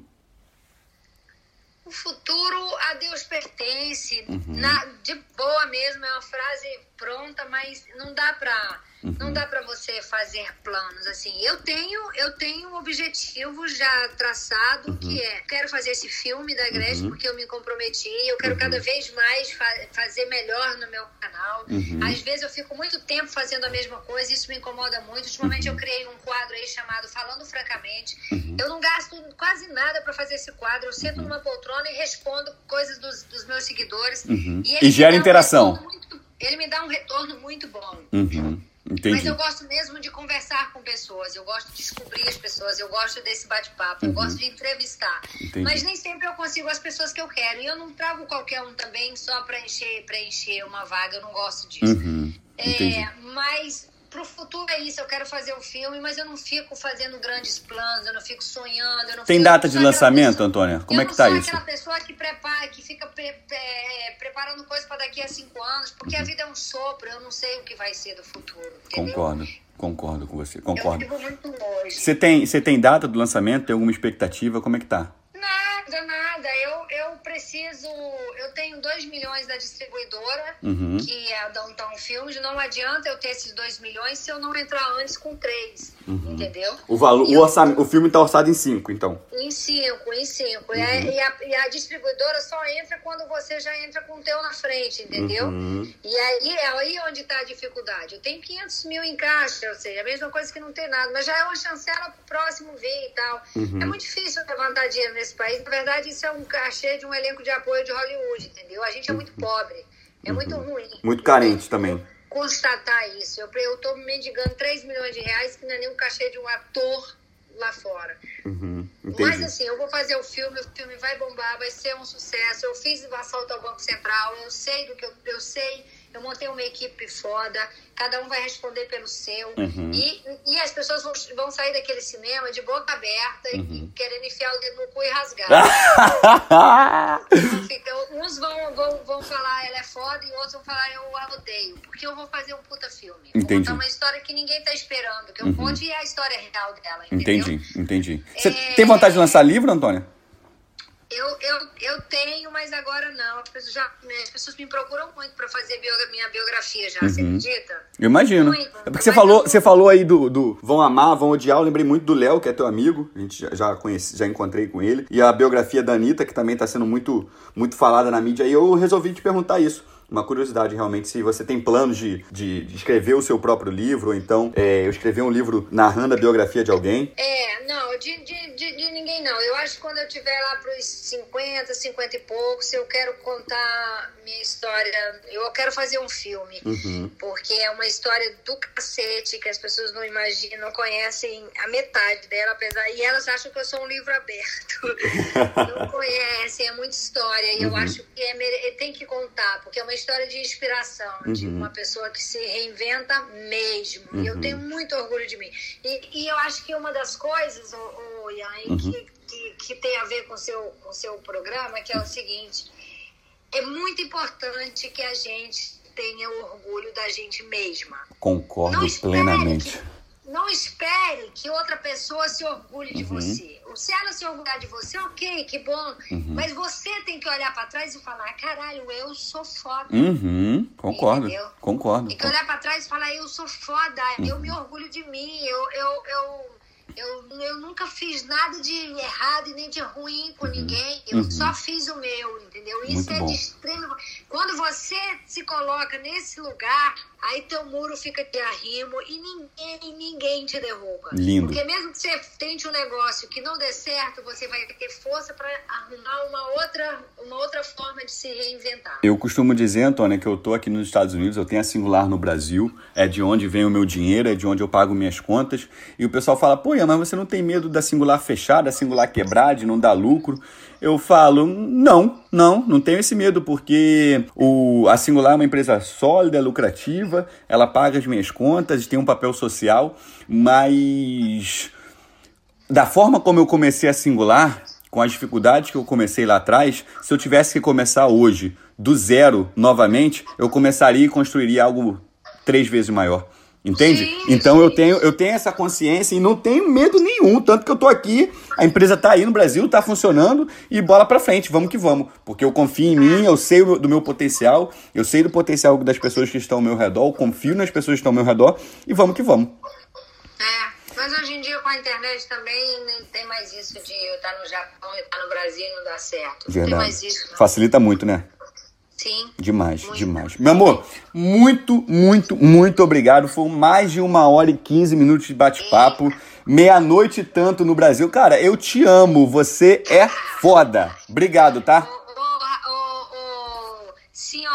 O futuro a Deus pertence, Uhum. na, de boa mesmo, é uma frase pronta, mas não dá pra, Uhum. não dá pra você fazer planos assim. Eu tenho, eu tenho um objetivo já traçado Uhum. que é, quero fazer esse filme da Gretchen porque eu me comprometi, eu quero cada Uhum. vez mais fa- fazer melhor no meu canal. Uhum. Às vezes eu fico muito tempo fazendo a mesma coisa, isso me incomoda muito. Ultimamente Uhum. eu criei um quadro aí chamado Falando Francamente. Eu não gasto quase nada pra fazer esse quadro. Eu sento numa poltrona e respondo coisas dos, dos meus seguidores. Uhum. E, E gera um interação. retorno muito- ele me dá um retorno muito bom. Uhum. Mas Entendi. eu gosto mesmo de conversar com pessoas, eu gosto de descobrir as pessoas, eu gosto desse bate-papo, eu gosto de entrevistar. Uhum. Entendi. Mas nem sempre eu consigo as pessoas que eu quero. E eu não trago qualquer um também só para encher, preencher uma vaga, eu não gosto disso. Uhum. É, mas pro futuro é isso, eu quero fazer o filme, mas eu não fico fazendo grandes planos, eu não fico sonhando. Eu não Tem fico- data eu de lançamento, pessoa- Antônia? Como eu é que tá não sou isso? aquela pessoa que prepara, que fica pre- pre- preparando coisas para daqui a cinco anos, porque Uhum. a vida é um sopro, eu não sei o que vai ser do futuro. Entendeu? Concordo, concordo com você, Eu concordo. vivo muito longe. Você tem, você tem data do lançamento? Tem alguma expectativa? Como é que tá? Nada, nada. Eu, eu preciso. Eu tenho 2 milhões da distribuidora, Uhum. que é a Downtown Films. Não adianta eu ter esses 2 milhões se eu não entrar antes com 3. Entendeu? O, valor, E o, eu- o filme tá orçado em 5, então. Em 5, em 5. Uhum. E, a, e a distribuidora só entra quando você já entra com o teu na frente, entendeu? Uhum. E aí é aí onde está a dificuldade. Eu tenho 500 mil em caixa, ou seja, a mesma coisa que não tem nada, mas já é uma chancela pro próximo vir e tal. Uhum. É muito difícil levantar dinheiro nesse país. Na verdade, isso é um cachê de um elenco de apoio de Hollywood, entendeu? A gente é muito pobre, é muito ruim. Muito carente também. constatar isso. Eu, eu tô mendigando 3 milhões de reais, que não é nem um cachê de um ator lá fora. Uhum, Mas assim, eu vou fazer o filme, o filme vai bombar, vai ser um sucesso. Eu fiz o assalto ao Banco Central, eu sei do que eu, eu sei eu montei uma equipe foda, cada um vai responder pelo seu. Uhum. E, e as pessoas vão, vão sair daquele cinema de boca aberta uhum. e querendo enfiar o dedo no cu e rasgar. <laughs> uns vão, vão, vão falar ela é foda e outros vão falar eu a odeio. Porque eu vou fazer um puta filme. Entendi. Vou contar uma história que ninguém tá esperando. Que eu uhum. conte a história real dela. Entendeu? Entendi, entendi. Você é... tem vontade de lançar livro, Antônia? Eu, eu, eu tenho, mas agora não. As pessoas, já, as pessoas me procuram muito para fazer minha biografia já, uhum. você acredita? Eu imagino. Muito. É porque você falou, você falou aí do, do vão amar, vão odiar. Eu lembrei muito do Léo, que é teu amigo. A gente já, já conheci, já encontrei com ele. E a biografia da Anitta, que também está sendo muito, muito falada na mídia. E eu resolvi te perguntar isso uma curiosidade realmente se você tem planos de, de, de escrever o seu próprio livro, ou então é, eu escrever um livro narrando a biografia de alguém. É, não, de, de, de, de ninguém não. Eu acho que quando eu tiver lá para os 50, 50 e poucos, eu quero contar minha história. Eu quero fazer um filme, uhum. porque é uma história do cacete que as pessoas não imaginam, não conhecem a metade dela, apesar. E elas acham que eu sou um livro aberto. <laughs> não conhecem, é muita história. E uhum. eu acho que é, tem que contar, porque é uma história de inspiração, uhum. de uma pessoa que se reinventa mesmo. Uhum. E eu tenho muito orgulho de mim. E, e eu acho que uma das coisas, o, o Ian, uhum. que, que, que, tem a ver com seu, o seu programa, que é o seguinte: é muito importante que a gente tenha orgulho da gente mesma. Concordo plenamente. Que, não espere que outra pessoa se orgulhe de uhum. você. Se ela se orgulhar de você, ok, que bom. Uhum. Mas você tem que olhar para trás e falar: caralho, eu sou foda. Uhum. Concordo. Entendeu? Concordo. Tem que olhar para trás e falar: eu sou foda, eu me orgulho de mim, eu, eu, eu eu, eu nunca fiz nada de errado e nem de ruim com uhum. ninguém. Eu uhum. só fiz o meu, entendeu? Isso Muito é bom. de extremo. Quando você se coloca nesse lugar, aí teu muro fica de arrimo e ninguém, ninguém te derruba. Lindo. Porque mesmo que você tente um negócio que não dê certo, você vai ter força para arrumar uma outra, uma outra forma de se reinventar. Eu costumo dizer, Antônia, que eu tô aqui nos Estados Unidos, eu tenho a Singular no Brasil, é de onde vem o meu dinheiro, é de onde eu pago minhas contas. E o pessoal fala, pô, mas você não tem medo da Singular fechar, da Singular quebrar, de não dar lucro? Eu falo, não, não, não tenho esse medo, porque o, a Singular é uma empresa sólida, lucrativa, ela paga as minhas contas, tem um papel social, mas da forma como eu comecei a Singular, com as dificuldades que eu comecei lá atrás, se eu tivesse que começar hoje do zero novamente, eu começaria e construiria algo três vezes maior. Entende? Sim, então sim. eu tenho eu tenho essa consciência e não tenho medo nenhum, tanto que eu tô aqui, a empresa tá aí no Brasil, tá funcionando e bola para frente, vamos que vamos, porque eu confio em mim, eu sei do meu potencial, eu sei do potencial das pessoas que estão ao meu redor, eu confio nas pessoas que estão ao meu redor e vamos que vamos. É, mas hoje em dia com a internet também não tem mais isso de eu estar no Japão e estar no Brasil e não dar certo. Não Verdade. tem mais isso. Não. Facilita muito, né? Sim. Demais, Muito. demais. Meu amor, muito, muito, muito obrigado. Foi mais de uma hora e 15 minutos de bate-papo. Meia-noite tanto no Brasil. Cara, eu te amo. Você é foda. Obrigado, tá? Ô, ô, ô, ô, senhora.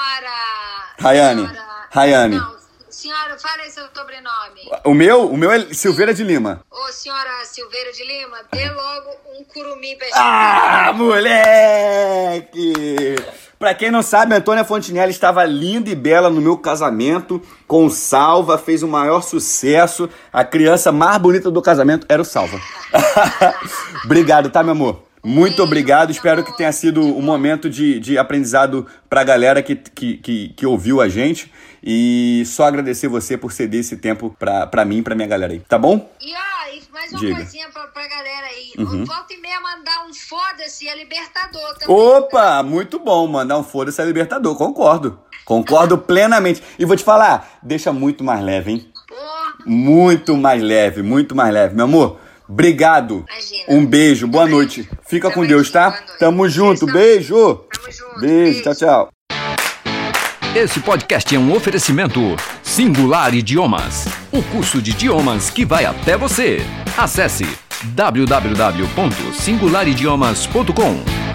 Rayane, senhora- Rayane. Não, senhora, fala aí seu sobrenome. O meu, o meu é Silveira de Lima. Ô, senhora Silveira de Lima, dê logo um curumim pra gente. Ah, moleque! Pra quem não sabe, Antônia Fontinelli estava linda e bela no meu casamento com o Salva, fez o maior sucesso. A criança mais bonita do casamento era o Salva. <laughs> obrigado, tá, meu amor? Muito obrigado. meu Espero que tenha sido um momento de, de aprendizado pra galera que, que, que, que ouviu a gente. E só agradecer você por ceder esse tempo pra, pra mim e pra minha galera aí, tá bom? E ó, e mais uma Diga. coisinha pra, pra galera aí. Uhum. Volta e meia mandar um foda-se é libertador também. Opa, muito bom. Mandar um foda-se a Libertador, concordo. Concordo <laughs> plenamente. E vou te falar, deixa muito mais leve, hein? Porra, Muito mais leve, muito mais leve. Meu amor, obrigado. Imagina. Um beijo, boa noite. Fica com Deus, tá? Tamo junto, Beijo, beijo. Tamo junto. Beijo, tchau, tchau. Esse podcast é um oferecimento Singular Idiomas, o curso de idiomas que vai até você. Acesse www.singularidiomas.com.